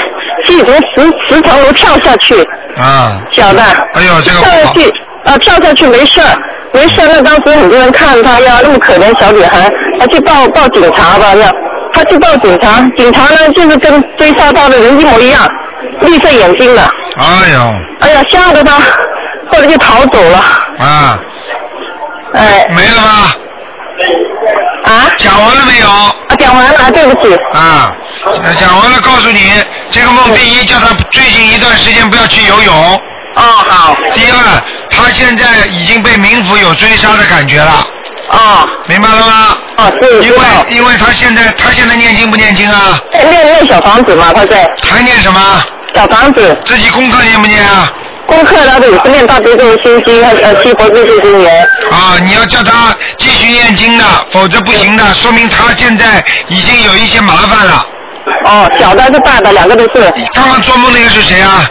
溪体从十十层楼跳下去，啊！晓得？哎呦，这个。跳下去，啊，跳下去没事儿，没事儿。那当时很多人看他呀，那么可怜小女孩，他去报报警察吧，要她去报警察，警察呢就是跟追杀她的人一模一样，绿色眼睛的，哎呦，哎呀，吓得他，后来就逃走了，啊，哎，没了吧？啊，讲完了没有？啊，讲完了，对不起，啊，讲完了，告诉你，这个梦第一叫他最近一段时间不要去游泳。哦，好，第二，他现在已经被冥府有追杀的感觉了，哦，明白了吗？啊，是，因为，因为他现在他现在念经不念经啊？在念念小房子嘛，他在还念什么？小房子自己功课念不念啊？功课他的也是念大悲咒心经，呃，七佛智慧真言，啊，你要叫他继续念经的，否则不行的，说明他现在已经有一些麻烦了。哦，小的还是大的，两个都是。刚刚做梦那个是谁啊？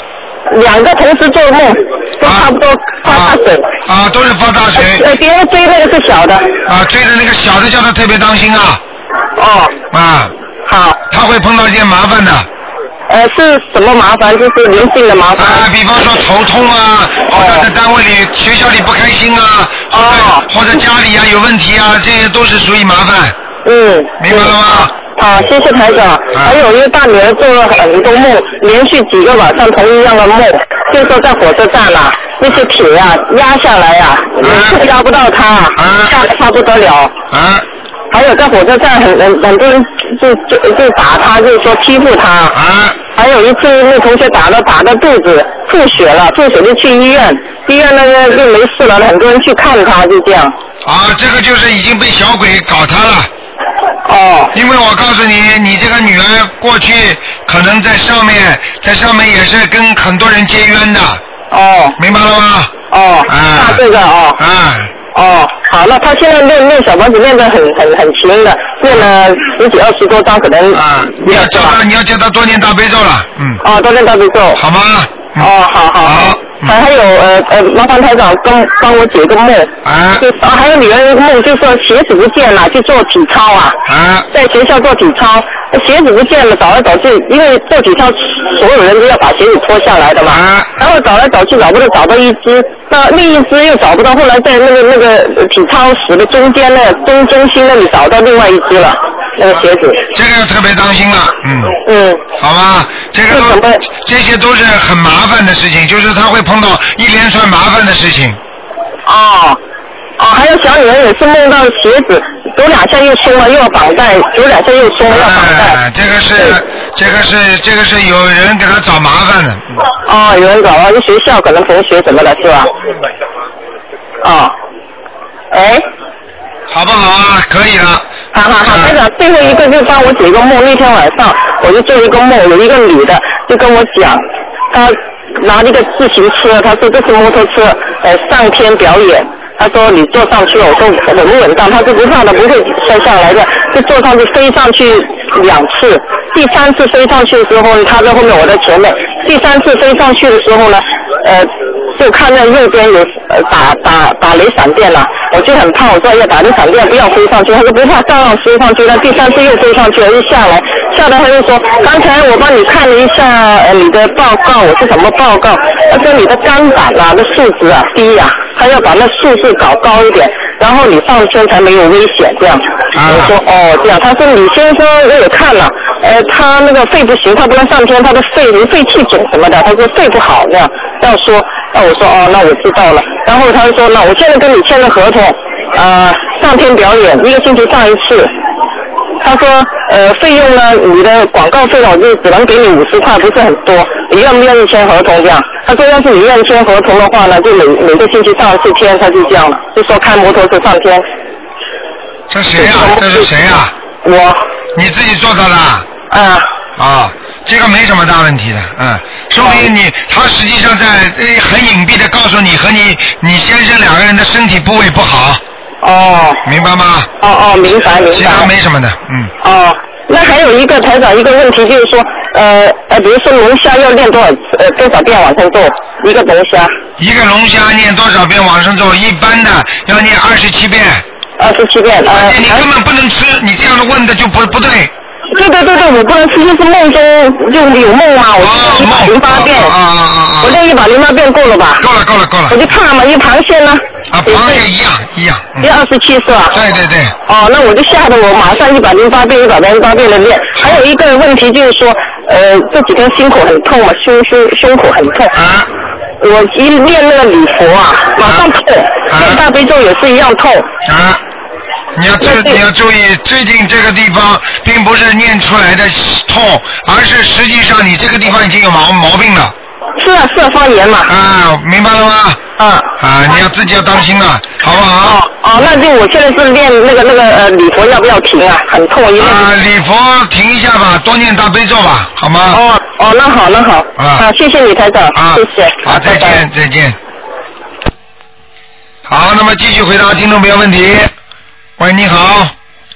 两个同时做梦，都差不多发大水。啊，都是发大水呃，别人追那个是小的。啊，追的那个小的叫他特别当心啊哦，啊，好，他会碰到一些麻烦的呃，是什么麻烦？就是人性的麻烦。啊，比方说头痛啊，或者在单位里、学校里不开心啊，或者哦或者家里啊有问题啊，这些都是属于麻烦，嗯。明白了吗？好，谢谢台长。还有一个大女儿做了很多梦，连续几个晚上同一样的梦，就说在火车站啊，那些铁啊压下来啊，也是压不到她，吓得她不得了。啊还有在火车站很很很多人就就就打他，就是说欺负他。啊啊，还有一次那同学打了打的肚子吐血了，吐血就去医院，医院那个就没事了，很多人去看他，就这样。啊，这个就是已经被小鬼搞他了。哦。因为我告诉你，你这个女儿过去可能在上面，在上面也是跟很多人结冤的。哦。明白了吗？哦。啊。大这个哦。啊。哦，好，那他现在练练小房子练得很很很勤的，练了十几二十多张，可能啊，你要叫他，你要叫他多念大悲咒了，嗯。哦，多念大悲咒。好吗？哦，好好好。还还有呃呃，麻烦台长帮帮我解个梦。啊。就啊，还有女儿一个梦，就说鞋子不见了，去做体操啊。啊。在学校做体操，鞋子不见了，找来找去，因为做体操所有人都要把鞋子脱下来的嘛。啊。然后找来找去找不到，找到一只，那另一只又找不到，后来在那个那个呃体操室的中间那中中心那里找到另外一只了，那个鞋子。这个要特别当心了，嗯。嗯。好吧，这个都这些都是很麻烦的事情，就是他会碰到一连串麻烦的事情。哦，哦，还有小女儿也是梦到鞋子走两下又松了，又要绑带，走两下又松了，要绑带。哎，这个是这个是这个是有人给他找麻烦的。哦，有人找啊，就学校可能同学什么的，是吧？哦，哎，好不好啊？可以了。好好好，班长，最后一个就帮我解个梦。那天晚上我就做一个梦，有一个女的就跟我讲，她拿了一个自行车，她说这是摩托车，呃，上天表演。他说你坐上去，我说稳不稳当？他说不怕的，不会摔下来的，就坐上去飞上去两次，第三次飞上去的时候他，在后面，我在前面。第三次飞上去的时候呢，呃，就看到右边有打打打雷闪电了，我就很怕，我说要打雷闪电不要飞上去，他说不怕，照样飞上去。那第三次又飞上去了，又下来，下来他就说，刚才我帮你看了一下呃你的报告，我是什么报告？他说你的肝胆啊的数值啊低呀、他要把那数字搞高一点，然后你上升才没有危险这样。我说哦这样，他说李先生我也看了，呃他那个肺不行，他不能上天，他的肺肺气肿什么的，他说肺不好这样，要说，那我说哦那我知道了，然后他就说那我现在跟你签个合同，呃上天表演一个星期上一次。他说，呃，费用呢，你的广告费我就只能给你五十块，不是很多。你愿不愿意签合同这样？他说，要是你愿意签合同的话呢，就每每个星期上一次天，他就这样了，就说开摩托车上天。这谁呀、这是谁呀、我。你自己做到的？啊。啊，这个没什么大问题的，嗯，说明你他实际上在呃很隐蔽的告诉你和你你先生两个人的身体部位不好。哦。明白吗？哦哦，明白明白。其他没什么的，嗯。哦，那还有一个台长一个问题就是说，呃呃，比如说龙虾要练多少呃多少遍往上做一个龙虾？一个龙虾念多少遍往上做？一般的要念二十七遍。二十七遍。呃而且你根本不能吃，你这样的问的就不不对。对对对对，我不能吃，就是梦中就有梦嘛，我就一百零八遍，我练一百零八遍够了吧？够了够了够了。我就怕嘛，因为螃蟹呢，啊，螃蟹一样一样。要二十七是吧？对对对。哦，那我就吓得我马上一百零八遍一百零八遍的练。还有一个问题就是说，呃，这几天心口很痛嘛，胸胸胸口很痛。啊。我一练那个礼佛啊，马上痛，练大悲咒也是一样痛。啊。你要注你要注意，最近这个地方并不是念出来的痛，而是实际上你这个地方已经有毛毛病了。是啊是啊，发炎嘛。啊，明白了吗？啊。啊，你要自己要当心了，好不好？哦哦，那就我现在是练那个那个呃礼佛要不要停啊？很痛，因为。啊，礼佛停一下吧，多念大悲咒吧，好吗？哦哦，那好那好。啊。谢谢你台长，啊谢谢。好，再见再见。好，那么继续回答听众朋友问题。喂，你好，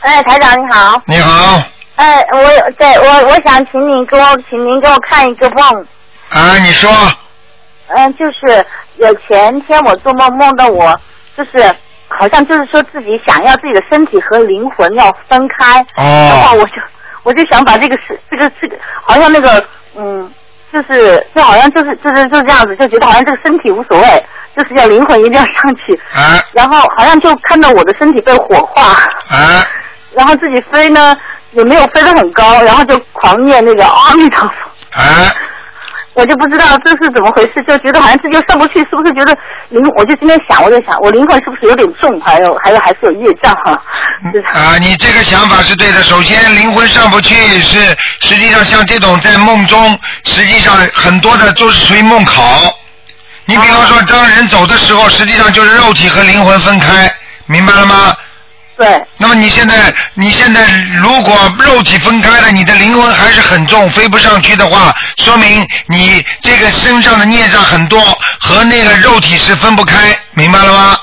哎，台长你好。你好，哎，我有对我我想请你给我，请您给我看一个梦。啊，你说，嗯，就是有前天我做梦梦到我，就是好像就是说自己想要自己的身体和灵魂要分开。哦。然后我就我就想把这个是这个这个好像那个嗯，就是就好像就是就是就这样子，就觉得好像这个身体无所谓，就是要灵魂一定要上去。啊。然后好像就看到我的身体被火化。啊。然后自己飞呢也没有飞得很高，然后就狂念那个阿弥陀佛。啊。我就不知道这是怎么回事，就觉得好像自己又上不去，是不是觉得灵？我就今天想，我就想，我灵魂是不是有点重，还有还有还是有业障哈、就是啊，你这个想法是对的。首先，灵魂上不去是实际上像这种在梦中，实际上很多的都是属于梦考。你比方说，当人走的时候，实际上就是肉体和灵魂分开，明白了吗？对。那么你现在，你现在如果肉体分开了，你的灵魂还是很重，飞不上去的话，说明你这个身上的孽障很多，和那个肉体是分不开，明白了吗？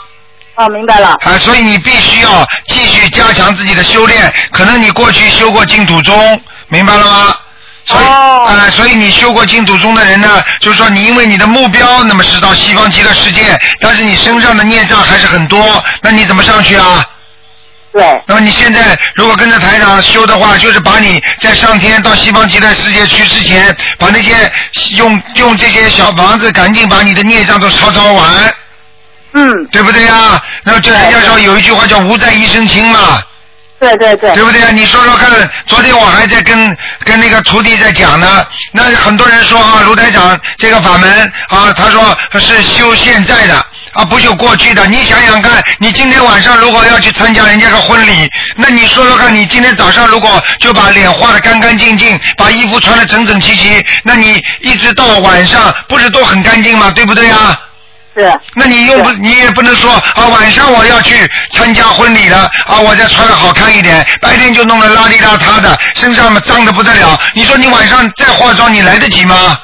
哦，明白了。啊，所以你必须要继续加强自己的修炼。可能你过去修过净土宗，明白了吗？所以，啊、所以你修过净土宗的人呢，就是说你因为你的目标，那么是到西方极乐世界，但是你身上的孽障还是很多，那你怎么上去啊？对。那么你现在如果跟着台长修的话，就是把你在上天到西方极乐世界去之前，把那些用用这些小房子赶紧把你的孽障都抄抄完。嗯。对不对呀？那就人家说有一句话叫“无债一身轻”嘛。对对对。对不对啊？你说说看，昨天我还在跟跟那个徒弟在讲呢。那很多人说啊，卢台长这个法门啊，他说是修现在的啊，不修过去的。你想想看，你今天晚上如果要去参加人家的婚礼，那你说说看，你今天早上如果就把脸画的干干净净，把衣服穿的整整齐齐，那你一直到晚上不是都很干净吗？对不对啊？是。那你又不，你也不能说啊，晚上我要去参加婚礼了啊，我再穿的好看一点，白天就弄得邋里邋遢的，身上嘛脏的不得了。你说你晚上再化妆，你来得及吗？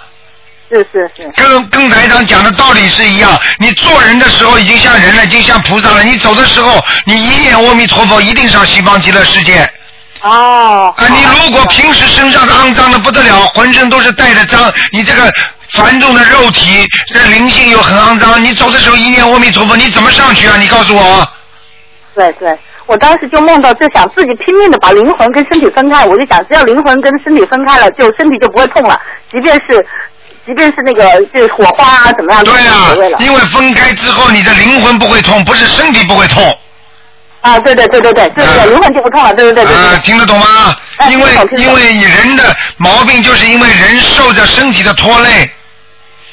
是是是。跟跟台长讲的道理是一样，你做人的时候已经像人了，已经像菩萨了，你走的时候，你一念阿弥陀佛，一定上西方极乐世界。哦。啊，你如果平时身上是肮脏的不得了，浑身都是带着脏，你这个繁重的肉体，这灵性又很肮脏，你走的时候一念阿弥陀佛，你怎么上去啊？你告诉我。对对，我当时就梦到，就想自己拼命的把灵魂跟身体分开，我就想，只要灵魂跟身体分开了，就身体就不会痛了，即便是，即便是那个就是火花啊怎么样都无所谓了。因为分开之后，你的灵魂不会痛，不是身体不会痛。啊，对对对对对，对对对，灵魂就不痛了，对对对对啊，听得懂吗？哎因为因为你人的毛病，就是因为人受着身体的拖累。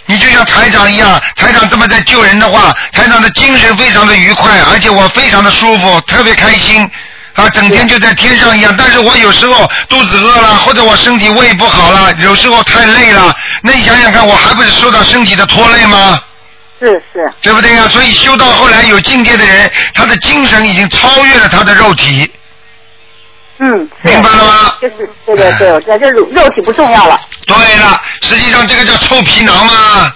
你就像台长一样，台长这么在救人的话，台长的精神非常的愉快，而且我非常的舒服，特别开心。啊，整天就在天上一样，但是我有时候肚子饿了，或者我身体胃不好了，有时候太累了，那你想想看，我还不是受到身体的拖累吗？是是。对不对呀、所以修到后来有境界的人，他的精神已经超越了他的肉体。嗯。明白了吗？就是对对对，我知道，就是肉体不重要了。对了，实际上这个叫臭皮囊嘛。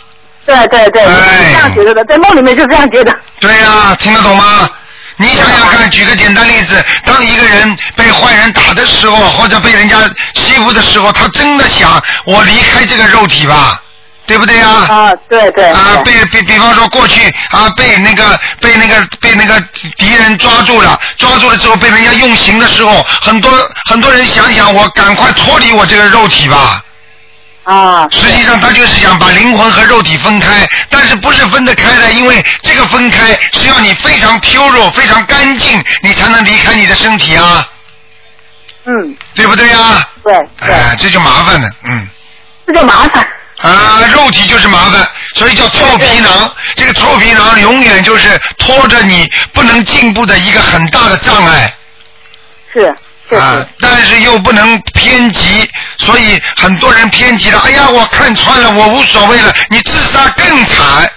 对对对，我是这样觉得的，在梦里面就这样觉得。对呀、听得懂吗？你想想看，举个简单例子，当一个人被坏人打的时候，或者被人家欺负的时候，他真的想我离开这个肉体吧，对不对呀？啊，对对。啊，被比比方说过去啊，被那个被那个被那个敌人抓住了，抓住了之后被人家用刑的时候，很多很多人想想我赶快脱离我这个肉体吧。啊。实际上他就是想把灵魂和肉体分开，但是不是分得开的，因为这个分开是要你非常 pure、非常干净，你才能离开你的身体啊，嗯，对不对呀？对。哎，这就麻烦了，嗯。这就麻烦。啊，肉体就是麻烦，所以叫臭皮囊。这个臭皮囊永远就是拖着你不能进步的一个很大的障碍。是。啊，但是又不能偏激，所以很多人偏激了。哎呀，我看穿了，我无所谓了。你自杀更惨，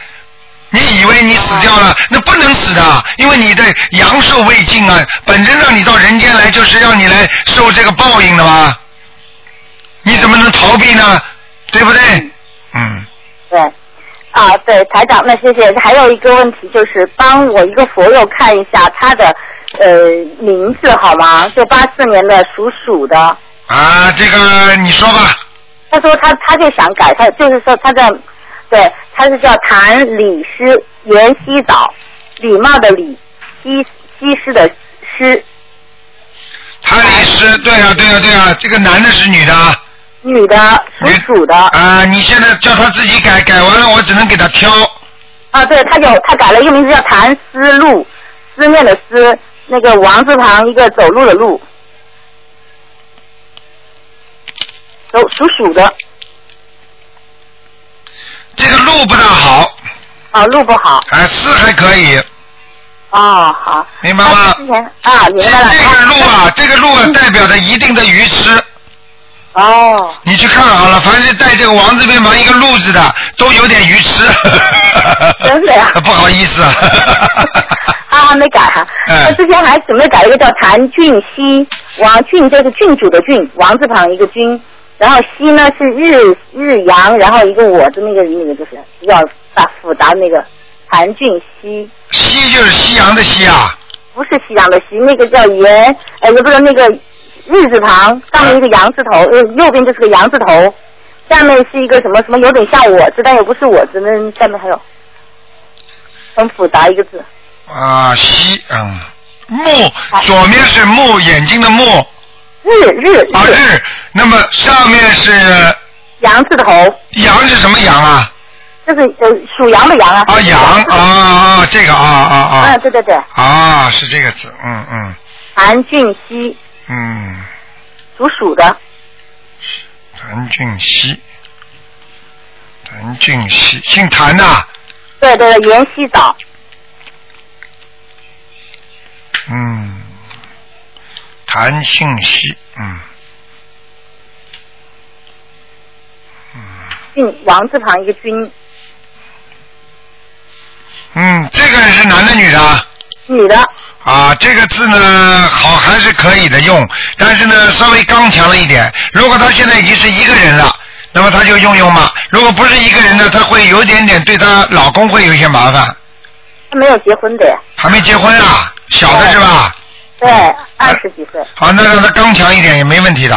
你以为你死掉了，那不能死的，因为你的阳寿未尽啊。本身让你到人间来，就是让你来受这个报应的嘛。你怎么能逃避呢？对不对？嗯。对，啊，对，台长，那谢谢。还有一个问题就是，帮我一个佛友看一下他的呃名字好吗？就八四年的属鼠的。啊，这个你说吧。他说他他就想改，他就是说他叫，对，他是叫谭李诗沿溪岛，礼貌的礼，西西施的施，谭李诗，对啊，对啊，对啊，这个男的是女的啊？女的属鼠的。啊，你现在叫他自己改，改完了我只能给他挑。啊，对，他有他改了一个名字叫谭思路，思念的思，那个王字旁一个走路的路，走属鼠的。这个路不大好，哦，路不好。哎，是还可以，哦，好。明白吗？之前啊，明白了。这个路啊，这个路啊，代表着一定的愚痴。哦。你去看好了，凡是带这个王字边旁一个路字的，都有点愚痴。真的呀？不好意思啊。啊，还没改哈。嗯他之前还准备改一个叫谭俊熙，王俊就是郡主的郡，王字旁一个君，然后熙呢是日日阳，然后一个我的那个那个就是比较大复杂的那个谭俊熙，熙就是夕阳的夕啊，不是夕阳的夕，那个叫言，呃，不是那个日字旁，上面一个阳字头，呃，右边就是个阳字头，下面是一个什么什么，有点像我字，但又不是我字，那下面还有很复杂一个字。啊西嗯。木左面是木眼睛的目日日啊日，那么上面是羊字头，羊是什么羊啊？就是呃属羊的羊啊。啊羊啊啊啊这个啊啊啊。啊，对对对，啊是这个字嗯嗯。谭俊熙嗯。属鼠的，谭俊熙，谭俊熙姓谭呐、对对对，沿溪岛，嗯，谭姓熙，嗯姓王字旁一个君，嗯，这个人是男的女的啊？女的，啊，这个字呢，好还是可以的用，但是呢，稍微刚强了一点。如果他现在已经是一个人了，那么他就用用嘛。如果不是一个人呢，他会有一点点对她老公会有一些麻烦。她没有结婚的，还没结婚啊，小的是吧？对，二十几岁。好，那让他刚强一点也没问题的。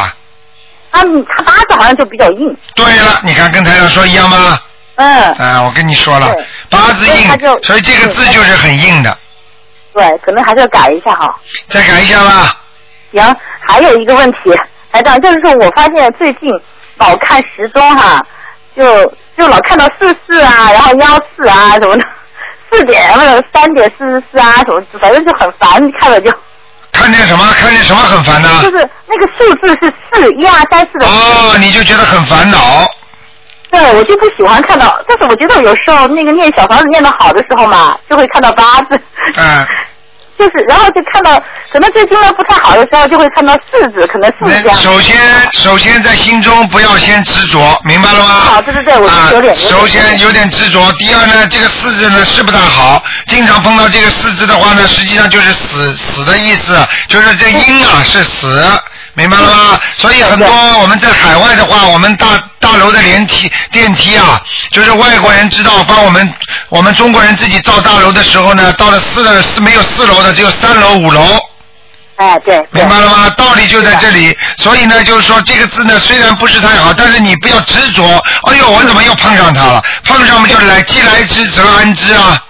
他他八字好像就比较硬，对了，你看跟台上说一样吗？嗯，啊，我跟你说了，八字硬所以这个字就是很硬的。对，可能还是要改一下哈。再改一下吧。行，还有一个问题，台长，就是说我发现最近老看时钟哈，就就老看到四四啊，然后幺四啊什么的，四点或者三点四十四啊什么，反正就很烦，看了就 看见什么？看见什么很烦呢？就是那个数字是四一二三四的。哦，你就觉得很烦恼。对，我就不喜欢看到，但是我觉得有时候那个念小房子念的好的时候嘛，就会看到八字。嗯。就是，然后就看到，可能最近呢不太好的时候，就会看到四字，可能四字这样。首先，首先在心中不要先执着，明白了吗？好，对对对，我啊就有点。，首先有点执着。第二呢，这个四字呢是不大好，经常碰到这个四字的话呢，实际上就是死死的意思，就是这阴啊是死。明白了吗？所以很多我们在海外的话，我们大大楼的连梯电梯啊，就是外国人知道帮我们我们中国人自己造大楼的时候呢，到了四楼四没有四楼的，只有三楼五楼。哎，对。明白了吗？道理就在这里。所以呢，就是说这个字呢，虽然不是太好，但是你不要执着。哎呦，我怎么又碰上它了？碰上嘛就来，既来之则安之啊。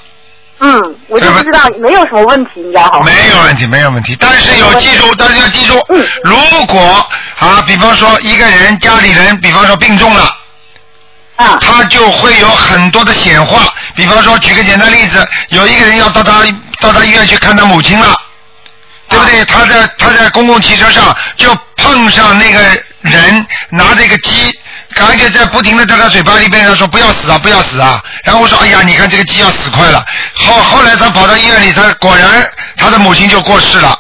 嗯，我就不知道没有什么问题，你知道哈。没有问题，没有问题。但是有记住，但是要记住，如果啊，比方说一个人家里人，比方说病重了。啊。他就会有很多的显化，比方说，举个简单例子，有一个人要到他到他医院去看他母亲了，对不对？他在他在公共汽车上就碰上那个人拿着一个鸡，而且在不停的在他嘴巴里边他说不要死啊，不要死啊。然后我说哎呀，你看这个鸡要死快了。后后来他跑到医院里，他果然他的母亲就过世了。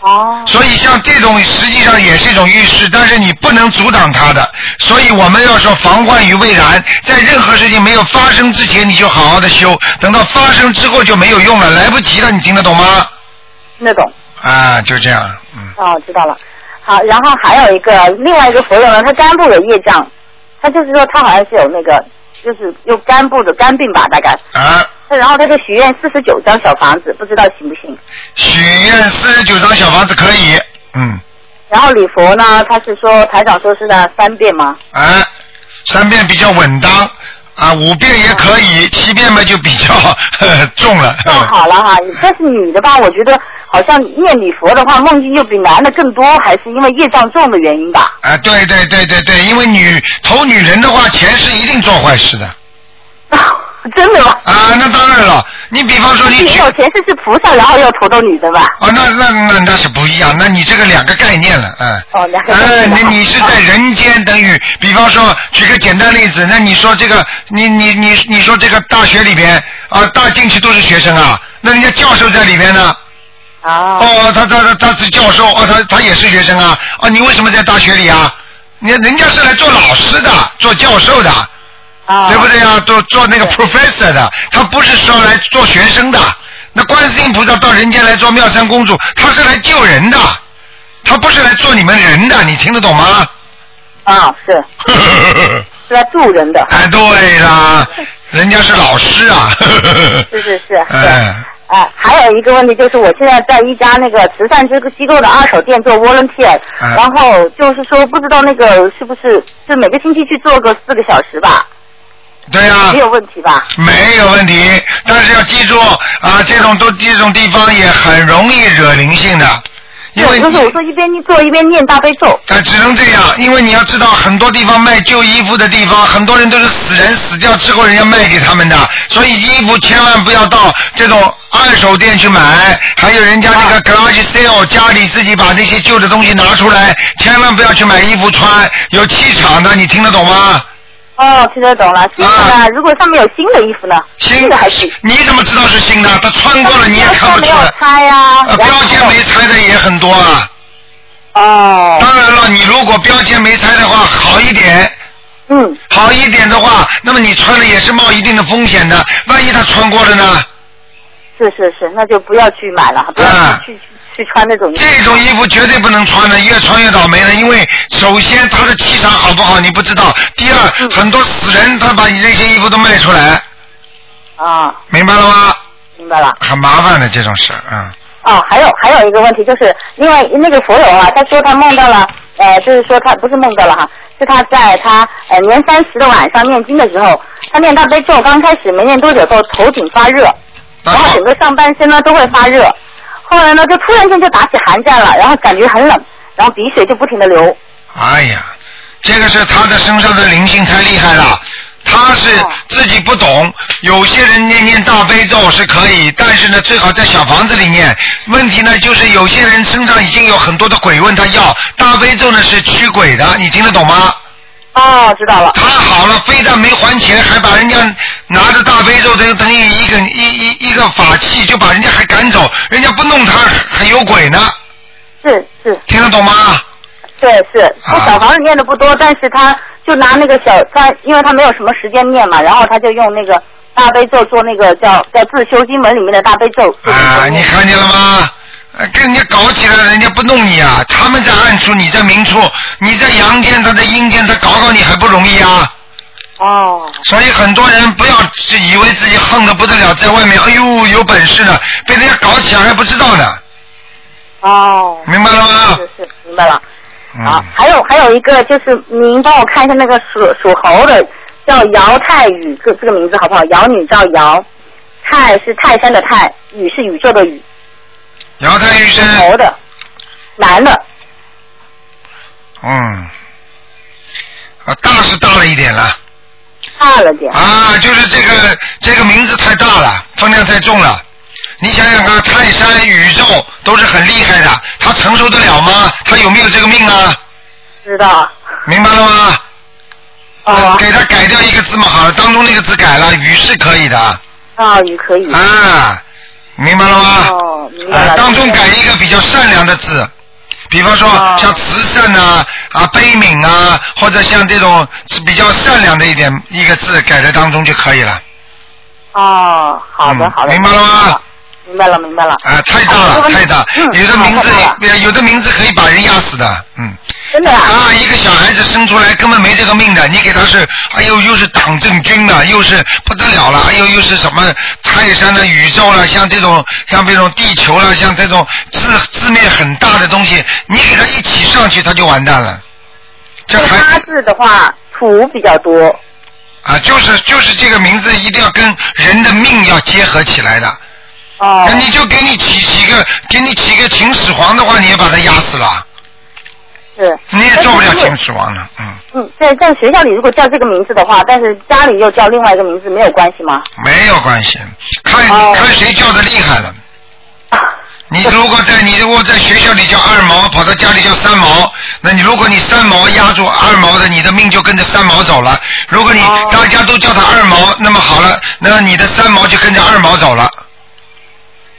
哦。所以像这种实际上也是一种预示，但是你不能阻挡它的。所以我们要说防患于未然，在任何事情没有发生之前，你就好好的修，等到发生之后就没有用了，来不及了，你听得懂吗？听得懂。啊，就这样，嗯。哦，知道了。好，然后还有一个另外一个佛友呢，他肝部有业障，他就是说他好像是有那个，就是有肝部的肝病吧，大概。啊。然后他就许愿四十九张小房子，不知道行不行。许愿四十九张小房子可以，嗯，然后礼佛呢，他是说台长说是呢三遍吗？啊，三遍比较稳当，啊，五遍也可以，七遍嘛就比较呵 呵重了。那好了哈，但是女的吧，我觉得好像念礼佛的话，梦境又比男的更多，还是因为业障重的原因吧？啊，对对对对对，因为女投女人的话，前世一定做坏事的。真的吗？啊，那当然了，你比方说你你有前世是菩萨，然后又投到女的吧？啊，那那那那是不一样，那你这个两个概念了，嗯。哦，两个哎，你你是在人间，等于比方说，举个简单例子，那你说这个，你你你你说这个大学里边啊，大进去都是学生啊，那人家教授在里边呢。哦。哦，他他他他是教授，哦，他他也是学生啊，哦，你为什么在大学里啊？你人家是来做老师的，做教授的。啊。对不对啊？做做那个 professor 的，他不是说来做学生的。那观世音菩萨到人间来做妙善公主，他是来救人的，他不是来做你们人的，你听得懂吗？啊，是。是来助人的。哎，对啦，人家是老师啊。是是是。哎。哎，还有一个问题就是，我现在在一家那个慈善这个机构的二手店做 volunteer，、嗯然后就是说不知道那个是不是就每个星期去做个四个小时吧？对呀、没有问题吧？没有问题，但是要记住啊，这种都这种地方也很容易惹灵性的，因为对就是我说一边做一边念大悲咒。啊，只能这样，因为你要知道，很多地方卖旧衣服的地方，很多人都是死人死掉之后人家卖给他们的，所以衣服千万不要到这种二手店去买，还有人家那个 garage sale，家里自己把那些旧的东西拿出来，千万不要去买衣服穿，有气场的，你听得懂吗？哦，听得懂了。新的呢？如果上面有新的衣服呢？新的还是？你怎么知道是新的？他穿过了你也看不出没有来。拆呀、呃，标签没拆的也很多啊。哦。当然了，你如果标签没拆的话，好一点。嗯。好一点的话，那么你穿了也是冒一定的风险的，万一他穿过了呢？是是是，那就不要去买了，不要去、去去穿那种衣这种衣服绝对不能穿的，越穿越倒霉的。因为首先他的气场好不好你不知道，第二、嗯很多死人他把你这些衣服都卖出来，啊，明白了吗？明白了。很麻烦的这种事，嗯。哦，还有还有一个问题就是，因为那个佛友啊，他说他梦到了，呃，就是说他不是梦到了哈，是他在他呃年三十的晚上念经的时候，他念大悲咒，刚开始没念多久后头顶发热，然后整个上半身呢都会发热，后来呢就突然间就打起寒战了，然后感觉很冷，然后鼻血就不停的流。哎呀，这个是他的身上的灵性太厉害了。他是自己不懂，有些人念念大悲咒是可以，但是呢，最好在小房子里念。问题呢，就是有些人身上已经有很多的鬼问他要大悲咒呢，是驱鬼的，你听得懂吗？哦，知道了。他好了，非但没还钱，还把人家拿着大悲咒，等于等于一个一一一个法器，就把人家还赶走，人家不弄他还有鬼呢。是是。听得懂吗？对，是他小房子念的不多，但是他就拿那个小他，因为他没有什么时间念嘛，然后他就用那个大悲咒做那个叫叫自修经文里面的大悲咒。啊，你看见了吗？呃跟人家搞起来，人家不弄你啊！他们在暗处，你在明处，你在阳间，他在阴间，他搞搞你还不容易啊！哦。所以很多人不要只以为自己横的不得了，在外面哎呦有本事呢，被人家搞起来还不知道呢。哦。明白了吗？是是，明白了。嗯好，还有还有一个就是您帮我看一下那个属属猴的，叫姚太宇，这这个名字好不好？姚女叫姚，泰是泰山的泰，宇是宇宙的宇。姚泰宇是猴的，男的。嗯，啊，大是大了一点了。大了点。啊，就是这个这个名字太大了，分量太重了。你想想看，泰山、宇宙都是很厉害的，他承受得了吗？他有没有这个命啊？知道。明白了吗？哦。给他改掉一个字嘛，好了，当中那个字改了，宇是可以的。啊，宇可以。啊，明白了吗？哦，明白了。啊，当中改一个比较善良的字，比方说哦像慈善呐、啊、悲悯啊，或者像这种比较善良的一点一个字改在当中就可以了。哦，好的嗯好的。明白了吗？明白了明白了。啊，太大了，太大，嗯有的名字有的名字可以把人压死的，嗯。真的啊？啊，一个小孩子生出来根本没这个命的，你给他是，哎呦，又是党政军的，又是不得了了，哎呦，又是什么泰山的宇宙了，像这种像这种地球了，像这种字字面很大的东西，你给他一起上去，他就完蛋了。这八还字的话，土比较多。啊，就是就是这个名字一定要跟人的命要结合起来的。哦。那你就给你起起个给你起个秦始皇的话，你也把他压死了。是。你也做不了秦始皇了，嗯，嗯，在在学校里如果叫这个名字的话，但是家里又叫另外一个名字，没有关系吗？没有关系，看、哦看谁叫的厉害了。你如果在你如果在学校里叫二毛，跑到家里叫三毛，那你如果你三毛压住二毛的，你的命就跟着三毛走了。如果你哦大家都叫他二毛，那么好了，那你的三毛就跟着二毛走了。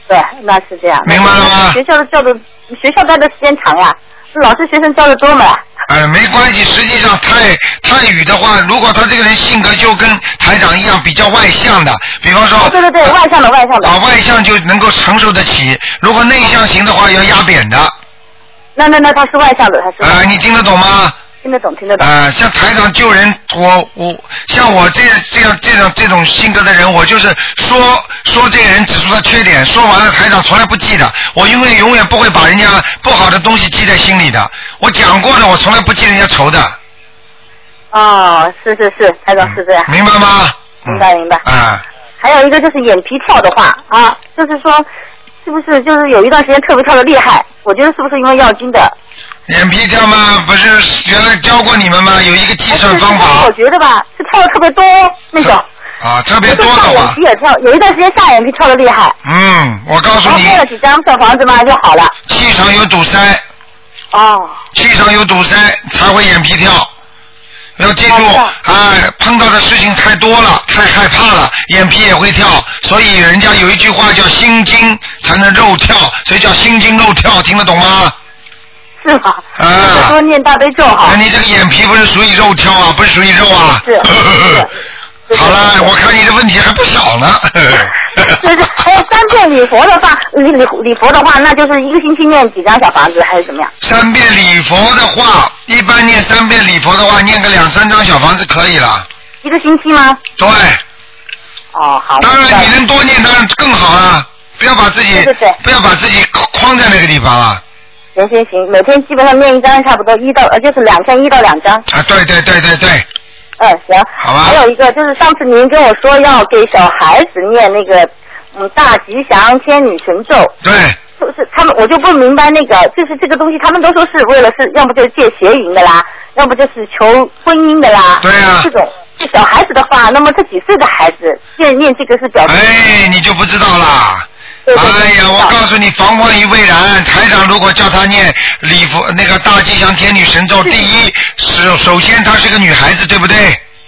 对，那是这样。明白了吗学校的叫的，学校待的时间长呀，老师学生教的多嘛。呃，没关系，实际上泰泰语的话，如果他这个人性格就跟台长一样比较外向的，比方说，哦，对对对，外向的外向的。啊外向就能够承受得起，如果内向型的话要压扁的，那那那他是外向的，他是外啊、向的你听得懂吗？听得懂听得懂。啊、像台长救人，我我像我这这样这种这种性格的人，我就是说说这个人指出他缺点，说完了台长从来不记得，我因为永远不会把人家不好的东西记在心里的，我讲过的，我从来不记人家仇的，哦，是是是，台长是这样。明白吗？明白明白。啊、还有一个就是眼皮跳的话啊，就是说，是不是就是有一段时间特别跳的厉害？我觉得是不是因为要经的？眼皮跳吗？不是原来教过你们吗？有一个计算方法我觉得吧，是跳的特别多那种。啊，特别多的话皮，也跳，有一段时间下眼皮跳的厉害，嗯，我告诉你然后念，了几张小房子嘛就好了。气场有堵塞，哦，气场有堵塞才会眼皮跳。要记住哎，碰到的事情太多了，太害怕了，眼皮也会跳。所以人家有一句话叫“心惊才能肉跳”，所以叫心惊肉跳，听得懂吗？是吧？啊多念大悲咒哈那。你这个眼皮不是属于肉跳啊，不是属于肉啊？是 好了，我看你的问题还不少呢。就是还有三遍礼佛的话，礼礼礼佛的话，那就是一个星期念几张小房子，还是怎么样？三遍礼佛的话，一般念三遍礼佛的话，念个两三张小房子可以了。一个星期吗？对，哦，好。当然你能多念当然更好了，不要把自己不要把自己框在那个地方啊！行行行，每天基本上念一张，差不多一到呃就是两天一到两张。啊，对对对对对，嗯，行。好吧还有一个就是上次您跟我说要给小孩子念那个嗯大吉祥天女神咒，对，就是他们我就不明白那个就是这个东西，他们都说是为了是要不就是借邪淫的啦，要不就是求婚姻的啦。对啊这种对小孩子的话，那么这几岁的孩子念念这个是表示。哎，你就不知道啦。哎呀，我告诉你，防患于未然。台长如果叫他念礼佛那个大吉祥天女神咒，第一首首先她是个女孩子，对不对？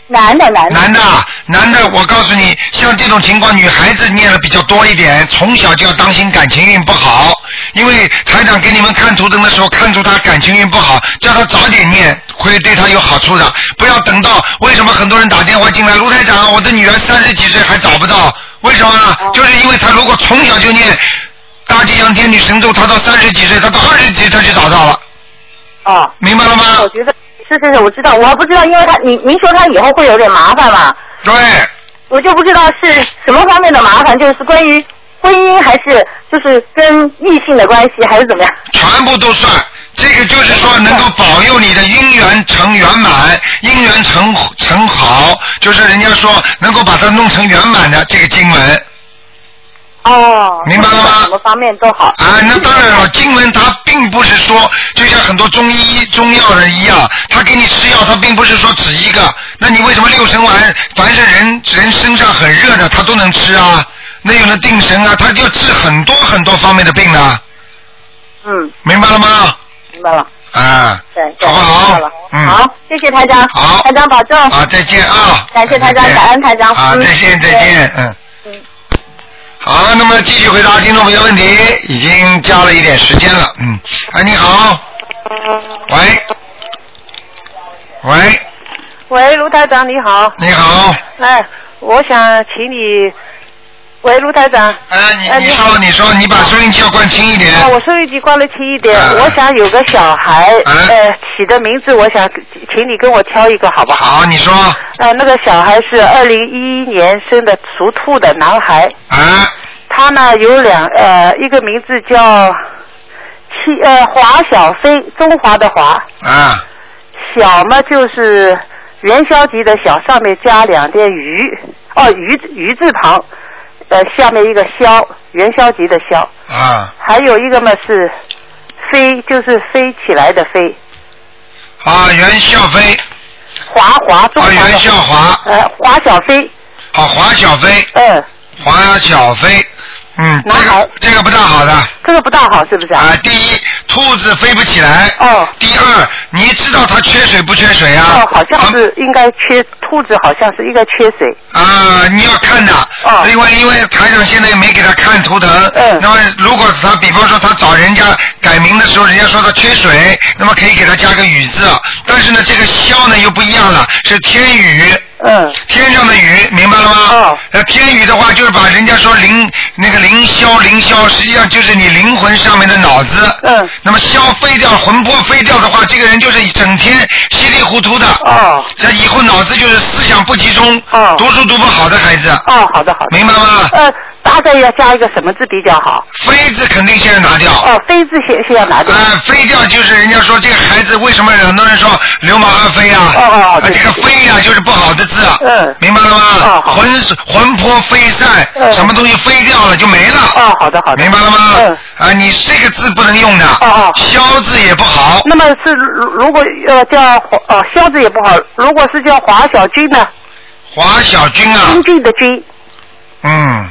男的男的。男的，男的，我告诉你，像这种情况，女孩子念的比较多一点，从小就要当心感情运不好。因为台长给你们看图腾的时候，看出她感情运不好，叫她早点念，会对她有好处的。不要等到为什么很多人打电话进来，卢台长，我的女儿三十几岁还找不到，为什么呢？就是因为他如果从小就念大吉祥天女神咒，他到三十几岁，他到二十几岁他就找到了，哦。明白了吗我？觉得是是是，我知道，我还不知道，因为他您您说他以后会有点麻烦嘛，对。我就不知道是什么方面的麻烦，就是关于婚姻还是就是跟异性的关系，还是怎么样？全部都算。这个就是说，能够保佑你的姻缘成圆满，姻缘成成好，就是人家说能够把它弄成圆满的这个经文哦，明白了吗什么方面都好。啊。那当然了，经文它并不是说，就像很多中医中药的一样，他给你吃药，他并不是说只一个。那你为什么六神丸，凡是人人身上很热的，他都能吃啊？那有了定神啊，他就治很多很多方面的病呢，嗯，明白了吗？明白了。啊，对对，好不好了？嗯好，谢谢台长。好台长保重。啊，再见啊！感谢台长感恩台长啊，嗯再见再见，嗯。嗯。好，那么继续回答听众朋友问题，已经加了一点时间了，嗯。哎，你好。喂。喂，喂，卢台长你好，你好。哎，我想请你，喂，卢台长，哎，你你哎你说你说，你把收音机要关轻一点。啊，我收音机关了轻一点，啊我想有个小孩，啊呃，起的名字，我想请你跟我挑一个好不好？好，你说。呃，那个小孩是二零一一年生的，属兔的男孩，啊他呢有两呃，一个名字叫七呃华小飞，中华的华，啊小嘛就是元宵节的小，上面加两点鱼，哦鱼鱼字旁，呃下面一个宵，元宵节的宵，啊。还有一个嘛是飞，就是飞起来的飞，啊，元宵飞，华华中啊，华的。袁笑华，呃，华小飞，啊，华小飞，嗯，华小飞，嗯，这男孩个这个不大好的。这个不大好，是不是啊？啊，第一，兔子飞不起来。哦。第二，你知道它缺水不缺水啊？哦，好像是应该缺兔子，好像是应该缺水。啊，你要看的。哦因为因为台长现在没给他看图腾。嗯那么如果他比方说他找人家改名的时候，人家说他缺水，那么可以给他加个雨字。但是呢，这个肖呢又不一样了，是天雨。嗯。天上的雨，明白了吗？哦。那，天雨的话，就是把人家说灵那个灵霄灵霄，实际上就是你灵魂上面的脑子。嗯。那么消飞掉，魂魄飞掉的话，这个人就是整天稀里糊涂的。哦。这以后脑子就是思想不集中。哦。读书读不好的孩子。哦，好的好的。明白吗？呃，大概要加一个什么字比较好？飞字肯定先要拿掉。哦，飞字先先要拿掉。啊，飞掉就是人家说这个孩子为什么很多人说流氓阿飞啊？哦哦哦啊，这个飞呀、就是不好的字。嗯明白了吗？魂魂魄飞散，嗯什么东西飞掉了就没了。哦，好的好的。明白了吗？嗯。啊，你这个字不能用的。哦哦霄字也不好。那么是如如果呃叫华哦肖字也不好，如果是叫华小军呢？华小军啊，英俊的军。嗯，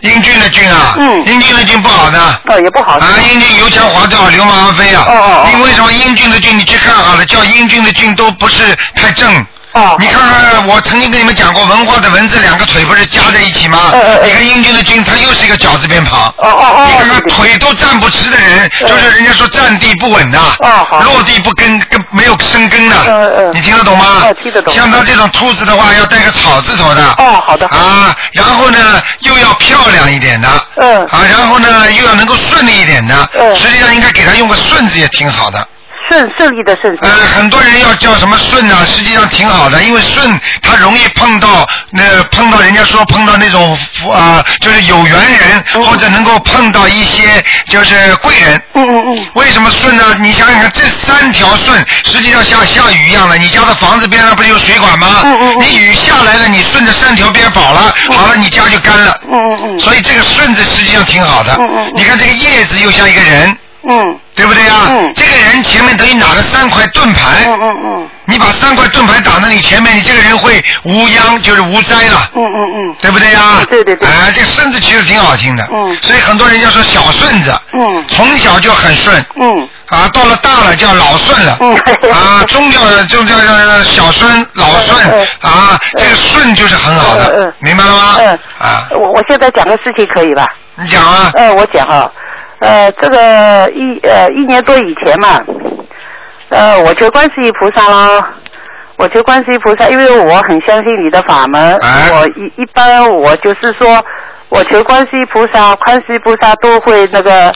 英俊的俊啊，嗯英俊的俊不好的。哦，也不好。啊，英俊油腔滑调，流氓阿飞啊！哦哦哦因为什么？英俊的俊，你去看好了，叫英俊的俊都不是太正。哦。你看看，我曾经跟你们讲过，文化的文字两个腿不是夹在一起吗？嗯你看英俊的俊，他又是一个绞字边旁。哦哦哦你看看腿都站不直的人，就是人家说站地不稳的。哦好落地不根，根没有生根的。嗯嗯你听得懂吗？哦听得懂像他这种兔子的话，要带个草字头的。哦，好的。啊，然后呢，又要漂亮一点的。嗯啊，然后呢，又要能够顺利一点的。嗯实际上应该给他用个顺字也挺好的。顺顺利的顺。呃，很多人要叫什么顺啊，实际上挺好的，因为顺它容易碰到那、碰到人家说碰到那种啊、就是有缘人，或者能够碰到一些就是贵人。嗯嗯嗯。为什么顺呢？你想想看，这三条顺实际上像下雨一样的，你家的房子边上不是有水管吗？嗯嗯嗯你雨下来了，你顺着三条边跑了，好了，你家就干了。嗯嗯嗯。所以这个顺字实际上挺好的。嗯嗯嗯你看这个叶子又像一个人，嗯对不对呀？嗯这个人前面等于拿了三块盾牌。嗯嗯嗯你把三块盾牌挡在你前面，你这个人会无殃，就是无灾了。嗯嗯嗯。对不对呀？对对对哎，这个顺字其实挺好听的。嗯所以很多人家说小顺子，嗯从小就很顺。嗯啊，到了大了叫老顺了。嗯啊，中叫就叫叫小顺、老顺嗯啊，这个顺就是很好嗯的嗯，明白了吗？嗯。啊，我我现在讲个事情可以吧？你讲啊。哎，我讲啊，呃，这个一呃一年多以前嘛，呃，我求观世音菩萨啦，我求观世音菩萨，因为我很相信你的法门，哎。我一一般我就是说，我求观世音菩萨，观世音菩萨都会那个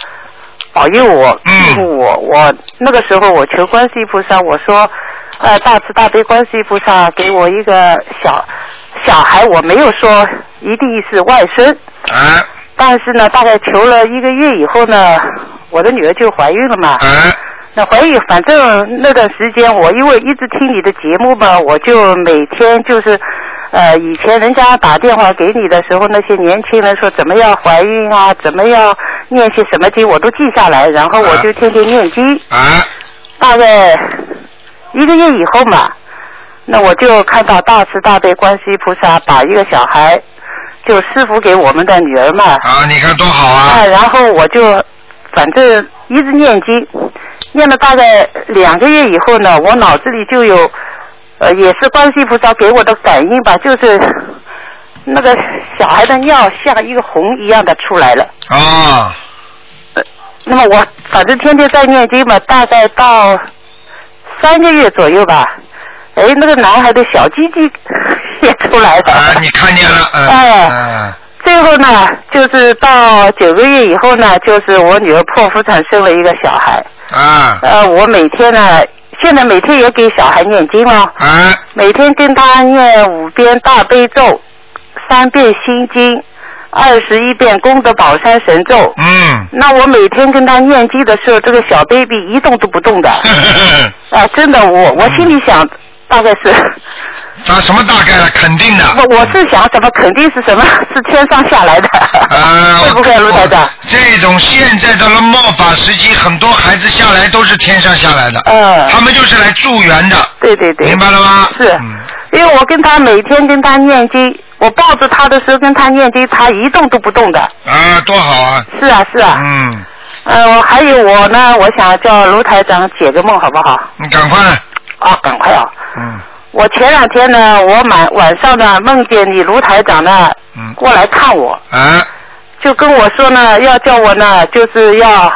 保佑我，护我。我那个时候我求观世音菩萨，我说，呃，大慈大悲观世音菩萨给我一个小小孩，我没有说一定是外孙。哎但是呢，大概求了一个月以后呢，我的女儿就怀孕了嘛。哎那怀孕，反正那段时间我因为一直听你的节目嘛，我就每天就是，呃，以前人家打电话给你的时候，那些年轻人说怎么样怀孕啊，怎么样念些什么经，我都记下来，然后我就天天念经。哎大概一个月以后嘛，那我就看到大慈大悲观世音菩萨把一个小孩就师傅给我们的女儿嘛，啊，你看多好啊！啊，然后我就反正一直念经，念了大概两个月以后呢，我脑子里就有，呃，也是观世音菩萨给我的感应吧，就是那个小孩的尿像一个红一样的出来了。啊，那么我反正天天在念经嘛，大概到三个月左右吧，哎，那个男孩的小鸡鸡也出来的。啊，你看见了，嗯哎嗯最后呢，就是到九个月以后呢，就是我女儿剖腹产生了一个小孩。啊呃，我每天呢，现在每天也给小孩念经了，啊每天跟他念五遍大悲咒，三遍心经，二十一遍功德宝山神咒。嗯，那我每天跟他念经的时候，这个小 baby 一动都不动的。啊，真的，我我心里想，大概是啊，什么大概了？肯定的。我我是想，什么肯定是什么？是天上下来的？呃，会不会卢台长？这种现在的末法时期，很多孩子下来都是天上下来的，嗯，他们就是来助缘的，对对对，明白了吗？是，因为我跟他每天跟他念经，我抱着他的时候跟他念经，他一动都不动的。啊，多好啊！是啊是啊。嗯，呃，我还有我呢，我想叫卢台长解个梦，好不好？你赶快。啊，赶快啊！嗯。我前两天呢，我晚晚上呢梦见你卢台长呢，嗯，过来看我，啊，就跟我说呢，要叫我呢，就是要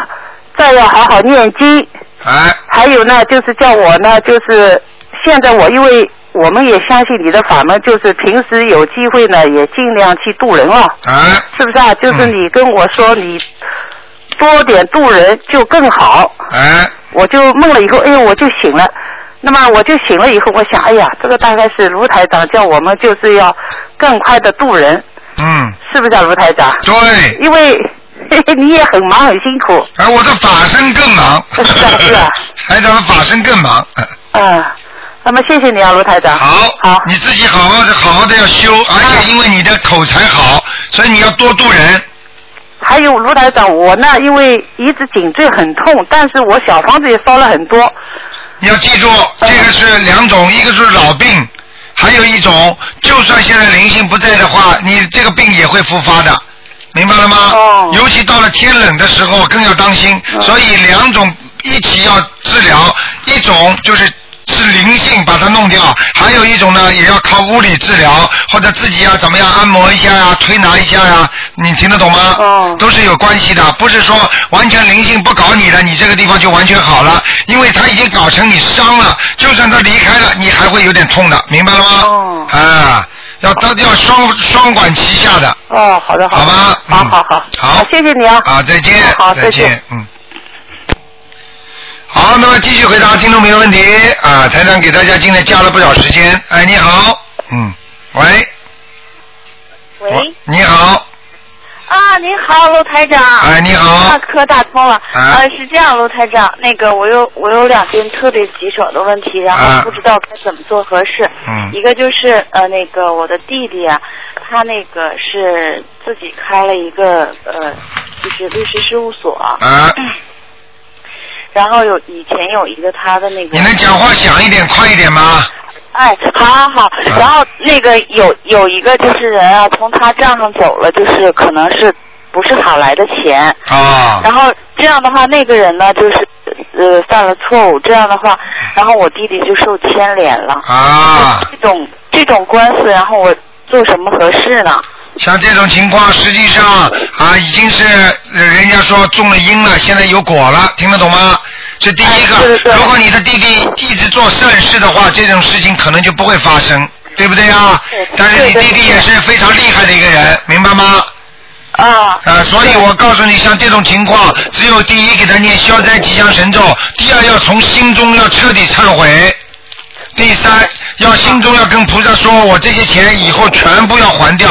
再要好好念经，啊，还有呢，就是叫我呢，就是现在我因为我们也相信你的法门，就是平时有机会呢，也尽量去度人啊，啊，是不是啊？就是你跟我说你多点度人就更好，啊，我就梦了以后，哎呦，我就醒了。那么我就醒了以后，我想，哎呀，这个大概是卢台长叫我们就是要更快的渡人，嗯，是不是啊，卢台长？对。因为 你也很忙很辛苦。而我的法身更忙。是啊是啊。台长的法身更忙。嗯，那么谢谢你啊，卢台长。好，好，你自己好好的好好的要修，而且因为你的口才好，所以你要多渡人。还有卢台长，我呢因为一直颈椎很痛，但是我小房子也烧了很多。你要记住，这个是两种，一个是老病，还有一种，就算现在灵性不在的话，你这个病也会复发的，明白了吗？哦。尤其到了天冷的时候更要当心，所以两种一起要治疗，一种就是。是灵性把它弄掉，还有一种呢，也要靠物理治疗，或者自己要怎么样按摩一下呀、推拿一下呀，你听得懂吗？哦。都是有关系的，不是说完全灵性不搞你了，你这个地方就完全好了，因为它已经搞成你伤了，就算他离开了，你还会有点痛的，明白了吗？哦。啊，要都要双双管齐下的。哦，好的，好好吧，好好好，好，谢谢你啊。啊，再见，好，再见，嗯。好，那么继续回答听众朋友问题啊！台长给大家今天加了不少时间。哎，你好，嗯，喂，喂，你好，啊，您好，卢台长。哎你好大科打通了。啊呃，是这样，卢台长，那个我有我有两件特别棘手的问题，然啊后不知道该怎么做合适。嗯一个就是呃，那个我的弟弟啊，他那个是自己开了一个呃，就是律师事务所。啊。然后有以前有一个他的那个。你能讲话响一点、快一点吗？哎，好好好，然后那个有有一个就是人啊，从他账上走了，就是可能是不是好来的钱。啊。然后这样的话，那个人呢，就是呃犯了错误，这样的话，然后我弟弟就受牵连了。啊。这种这种官司，然后我做什么合适呢？像这种情况，实际上啊，已经是呃人家说种了因了，现在有果了，听得懂吗？这第一个，如果你的弟弟一直做善事的话，这种事情可能就不会发生，对不对啊？但是你弟弟也是非常厉害的一个人，明白吗？啊。啊，所以我告诉你，像这种情况，只有第一给他念消灾吉祥神咒，第二要从心中要彻底忏悔，第三要心中要跟菩萨说，我这些钱以后全部要还掉。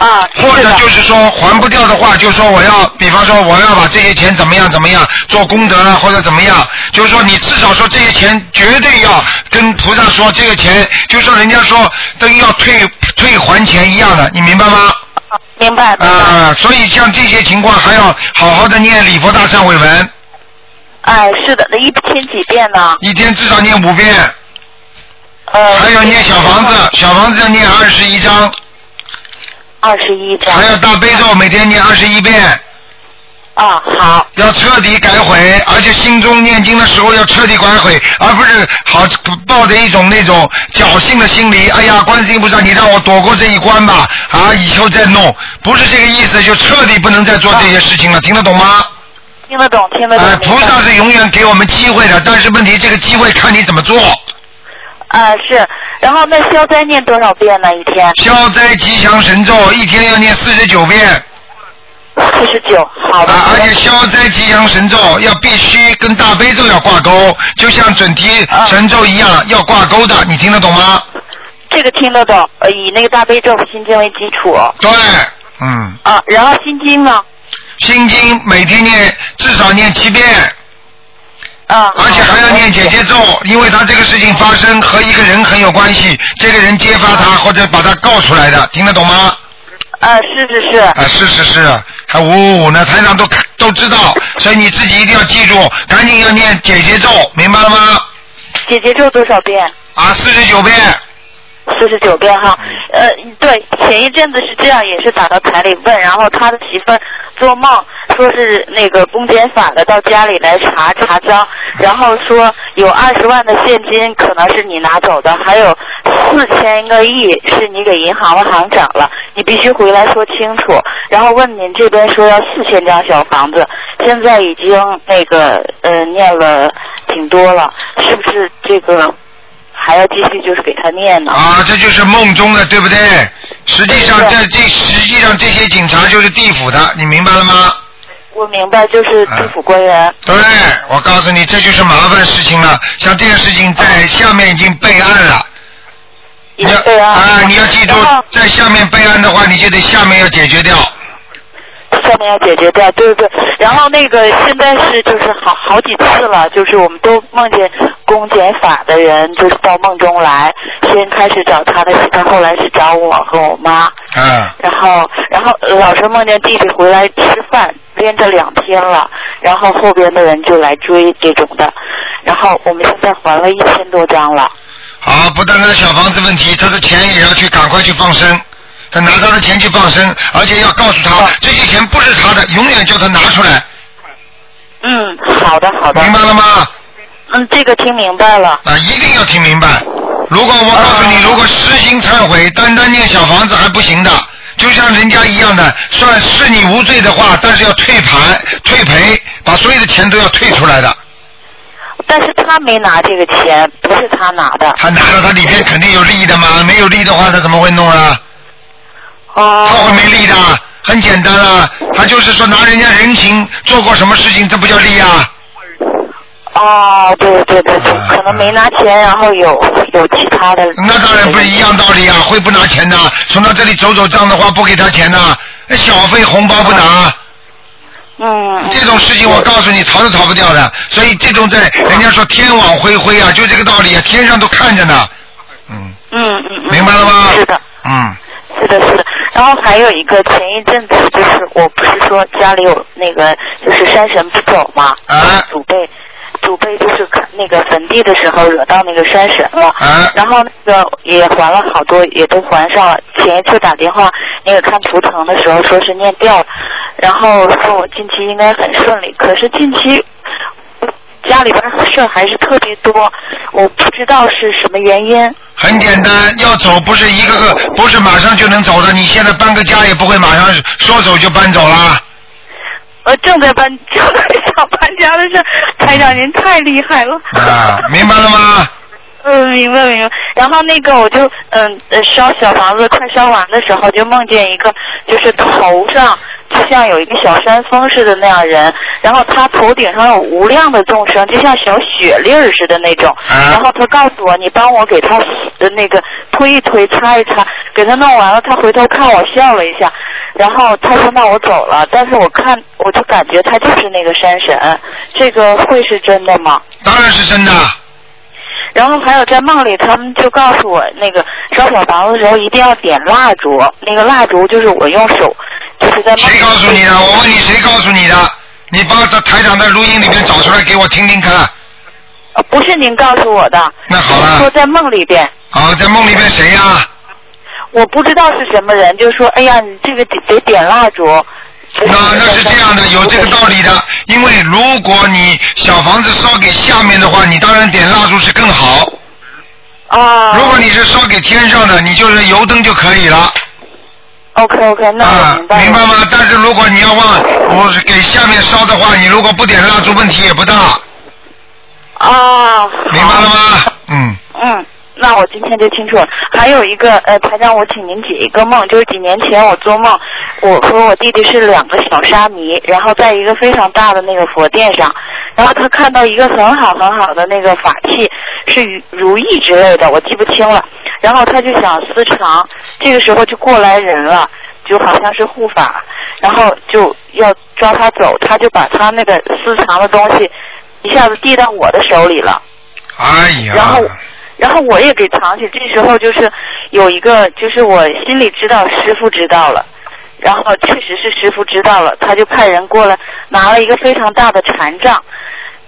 啊。或者就是说还不掉的话，就说我要，比方说我要把这些钱怎么样怎么样做功德啊，或者怎么样，就是说你至少说这些钱绝对要跟菩萨说，这个钱就说人家说等于要退退还钱一样的，你明白吗？明白。啊，所以像这些情况还要好好的念礼佛大忏悔文，哎，是的，那一天几遍呢？一天至少念五遍。呃。还有念小房子，小房子要念二十一章。二十一章。还要大悲咒，每天念二十一遍。啊，好。要彻底改悔，而且心中念经的时候要彻底改悔，而不是好抱着一种那种侥幸的心理。哎呀，观世音菩萨，你让我躲过这一关吧，啊，以后再弄，不是这个意思，就彻底不能再做这些事情了，听得懂吗？听得懂，听得懂。哎，菩萨是永远给我们机会的，但是问题这个机会看你怎么做。啊，是。然后那消灾念多少遍呢？一天？消灾吉祥神咒一天要念四十九遍。四十九，好的。啊，而且消灾吉祥神咒要必须跟大悲咒要挂钩，就像准提神咒一样要挂钩的，你听得懂吗？这个听得懂，呃，以那个大悲咒和心经为基础。对，嗯。啊，然后心经呢？心经每天念至少念七遍，啊。而且还要念姐姐咒，因为他这个事情发生和一个人很有关系，这个人揭发他或者把他告出来的，听得懂吗？啊，是是是。啊，是是是，还五五五呢，台长都看都知道，所以你自己一定要记住，赶紧要念姐姐咒，明白了吗？姐姐咒多少遍？啊，四十九遍。四十九遍哈，呃，对，前一阵子是这样，也是打到台里问，然后他的媳妇儿做梦说是那个公检法的到家里来查查账，然后说有二十万的现金可能是你拿走的，还有四千个亿是你给银行的行长了，你必须回来说清楚。然后问您这边说要四千张小房子，现在已经那个呃念了挺多了，是不是这个？还要继续就是给他念呢。啊，这就是梦中的，对不对？实际上，这这实际上这些警察就是地府的，你明白了吗？我明白，就是地府官员。对，我告诉你，这就是麻烦事情了。像这件事情在下面已经备案了。已经备案。啊，你要记住，在下面备案的话，你就得下面要解决掉。下面要解决掉，对对对。然后那个现在是就是好好几次了，就是我们都梦见公检法的人就是到梦中来，先开始找他的媳妇，后来是找我和我妈。嗯。然后然后老是梦见弟弟回来吃饭，连着两天了，然后后边的人就来追这种的，然后我们现在还了一千多张了。好，不单单小房子问题，他的钱也要去赶快去放生。他拿他的钱去放生，而且要告诉他这些钱不是他的，永远叫他拿出来。嗯，好的好的。明白了吗？嗯，这个听明白了。啊，一定要听明白。如果我告诉你，如果实行忏悔，单单念小房子还不行的，就像人家一样的，算是你无罪的话，但是要退盘、退赔，把所有的钱都要退出来的。但是他没拿这个钱，不是他拿的。他拿了，他里边肯定有利的嘛，没有利的话，他怎么会弄啊？哦。他会没利的，很简单啊，他就是说拿人家人情做过什么事情，这不叫利啊。哦，对对对对，可能没拿钱，然后有有其他的。那当然不是一样道理啊，会不拿钱的，从他这里走走账的话，不给他钱的，那小费红包不拿。嗯。这种事情我告诉你，逃都逃不掉的，所以这种在人家说天网恢恢啊，就这个道理啊，天上都看着呢。嗯嗯嗯。明白了吗？是的。嗯。是的，是的。然后还有一个，前一阵子就是我不是说家里有那个就是山神不走嘛，啊，祖辈祖辈就是看那个坟地的时候惹到那个山神了，啊，然后那个也还了好多，也都还上了。前一次打电话那个看图腾的时候说是念掉了，然后说我近期应该很顺利，可是近期家里边事儿还是特别多，我不知道是什么原因。很简单，要走不是一个个，不是马上就能走的。你现在搬个家也不会马上说走就搬走了。我正在搬，正在想搬家的事，台长您太厉害了。啊，明白了吗？嗯，明白明白。然后那个我就嗯呃烧小房子快烧完的时候，就梦见一个就是头上就像有一个小山峰似的那样人，然后他头顶上有无量的众生，就像小雪粒儿似的那种。然后他告诉我，你帮我给他的那个推一推，擦一擦，给他弄完了，他回头看我笑了一下，然后他说那我走了，但是我看我就感觉他就是那个山神，这个会是真的吗？当然是真的。然后还有在梦里，他们就告诉我，那个烧小房子的时候一定要点蜡烛，那个蜡烛就是我用手。谁告诉你的？我问你，谁告诉你的？你把这台长的录音里面找出来给我听听看。呃，不是您告诉我的。那好了。说在梦里边。啊，在梦里边谁呀、我不知道是什么人，就说哎呀，你这个得得点蜡烛。那那是这样的，有这个道理的。因为如果你小房子烧给下面的话，你当然点蜡烛是更好。啊。如果你是烧给天上的，你就是油灯就可以了。OK OK，那我明白了。明白吗？但是如果你要往我给下面烧的话，你如果不点蜡烛，问题也不大。啊。明白了吗？嗯。嗯，那我今天就清楚了。还有一个呃，台长，我请您解一个梦，就是几年前我做梦，我和我弟弟是两个小沙弥，然后在一个非常大的那个佛殿上，然后他看到一个很好很好的那个法器，是如如意之类的，我记不清了。然后他就想私藏，这个时候就过来人了。就好像是护法，然后就要抓他走，他就把他那个私藏的东西一下子递到我的手里了。哎呀，然后，然后我也给藏起。这时候就是有一个，就是我心里知道师傅知道了，然后确实是师傅知道了，他就派人过来拿了一个非常大的禅杖，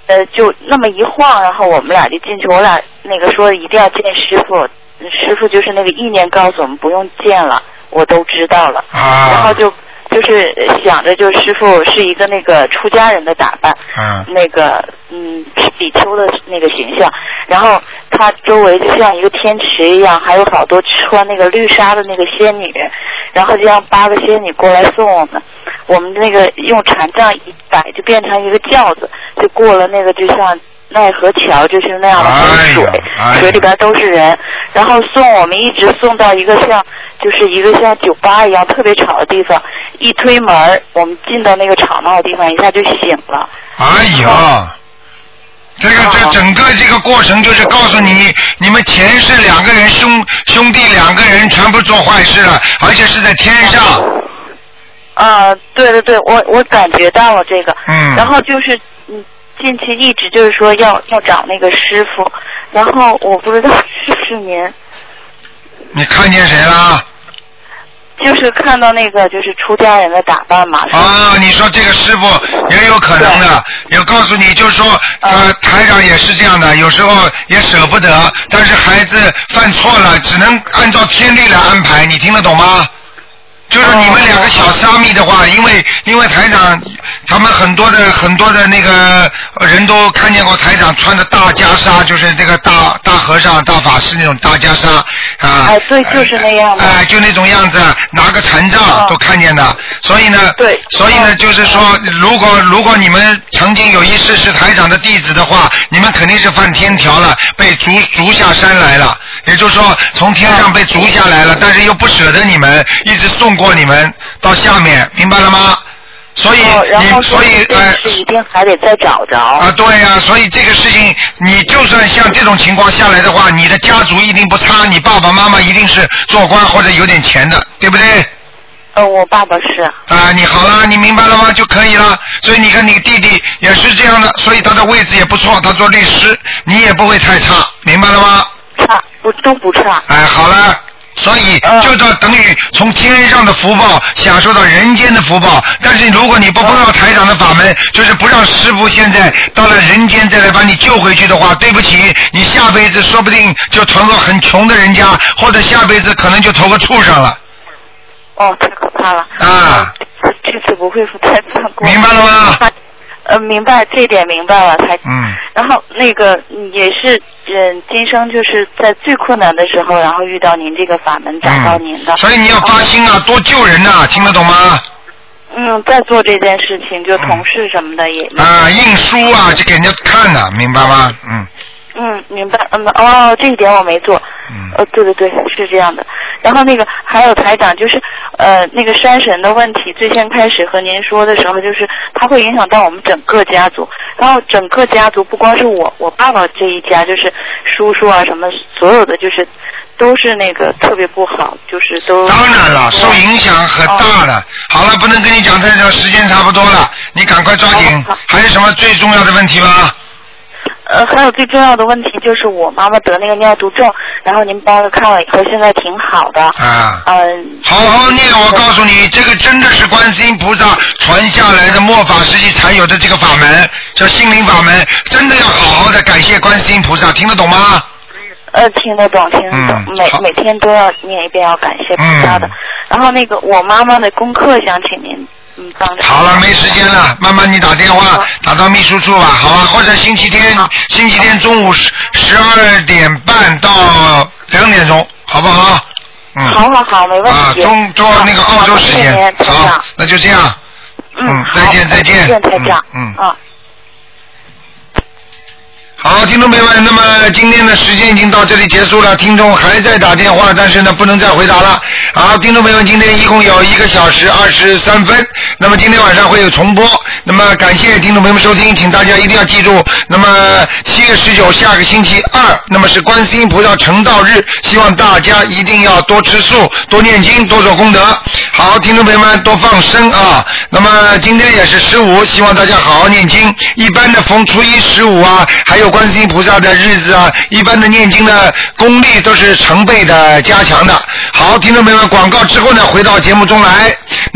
呃，就那么一晃，然后我们俩就进去，我俩那个说一定要见师傅，师傅就是那个意念告诉我们不用见了，我都知道了，啊然后就。就是想着，就是师傅是一个那个出家人的打扮，嗯那个嗯比丘的那个形象，然后他周围就像一个天池一样，还有好多穿那个绿纱的那个仙女，然后就让八个仙女过来送我们，我们那个用禅杖一摆就变成一个轿子，就过了那个就像奈何桥，就是那样的河水，水里边都是人，然后送我们一直送到一个像就是一个像酒吧一样特别吵的地方，一推门我们进到那个吵闹的地方，一下就醒了。哎呀，这个这整个这个过程就是告诉你，你们前世两个人兄兄弟两个人全部做坏事了，而且是在天上。啊，对对对，我我感觉到了这个，嗯然后就是嗯，近期一直就是说要要找那个师傅，然后我不知道是不是您，你看见谁了？就是看到那个就是出家人的打扮嘛，啊，你说这个师傅也有可能的，也告诉你，就是说，呃，台长也是这样的，有时候也舍不得，但是孩子犯错了，只能按照天律来安排，你听得懂吗？就是你们两个小沙弥的话，因为因为台长他们很多的很多的那个人都看见过台长穿的大袈裟，就是这个大大和尚、大法师那种大袈裟啊。哎，对，就是那样的。哎，就那种样子，拿个禅杖都看见的。所以呢，对，所以呢，就是说，如果如果你们曾经有一世是台长的弟子的话，你们肯定是犯天条了，被逐逐下山来了。也就是说，从天上被逐下来了，但是又不舍得你们，一直送过你们到下面，明白了吗？所以你所以这呃是一定还得再找着。啊，对呀、所以这个事情，你就算像这种情况下来的话，你的家族一定不差，你爸爸妈妈一定是做官或者有点钱的，对不对？呃，我爸爸是。啊，你好了，你明白了吗？就可以了。所以你看你弟弟也是这样的，所以他的位置也不错，他做律师，你也不会太差，明白了吗？差不都不差。哎，好了。所以就到等于从天上的福报享受到人间的福报，但是如果你不碰到台长的法门，就是不让师傅现在到了人间再来把你救回去的话，对不起，你下辈子说不定就投个很穷的人家，或者下辈子可能就投个畜生了。哦，太可怕了。啊。这次不会太犯过。明白了吗？呃，明白这一点明白了，才。嗯。然后那个嗯也是，嗯，今生就是在最困难的时候，然后遇到您这个法门，找到您的。所以你要发心啊，多救人呐、听得懂吗？嗯，在做这件事情，就同事什么的也。啊，印书啊，就给人家看的，明白吗？嗯。嗯，明白。嗯，哦，这一点我没做。嗯。呃，对对对，是这样的。然后那个还有台长，就是呃那个山神的问题，最先开始和您说的时候，就是它会影响到我们整个家族。然后整个家族不光是我，我爸爸这一家，就是叔叔啊什么，所有的就是都是那个特别不好，就是都。当然了，受影响很大的。好了，不能跟你讲太久，时间差不多了，你赶快抓紧。还有什么最重要的问题吗？呃，还有最重要的问题就是我妈妈得那个尿毒症，然后您帮着看了以后，现在挺好的。啊。嗯。好好念，我告诉你，这个真的是观世音菩萨传下来的末法时期才有的这个法门，叫心灵法门，真的要好好的感谢观世音菩萨，听得懂吗？呃，听得懂，听得懂，每每天都要念一遍，要感谢菩萨的。然后那个我妈妈的功课想请您。好了，没时间了，慢慢你打电话打到秘书处吧，好吧？或者星期天，星期天中午十十二点半到两点钟，好不好？嗯。好好好，没问题啊，中。中那个澳洲时间，好，那就这样。嗯，再见再见。再见，台长。嗯。啊。好，听众朋友们，那么今天的时间已经到这里结束了，听众还在打电话，但是呢不能再回答了。好，听众朋友们，今天一共有一个小时二十三分，那么今天晚上会有重播，那么感谢听众朋友们收听，请大家一定要记住，那么七月十九下个星期二，那么是观世音菩萨成道日，希望大家一定要多吃素、多念经、多做功德。好，听众朋友们多放生啊，那么今天也是十五，希望大家好好念经。一般的逢初一、十五啊，还有观世音菩萨的日子啊，一般的念经的功力都是成倍的加强的。好，听众朋友们，广告之后呢，回到节目中来。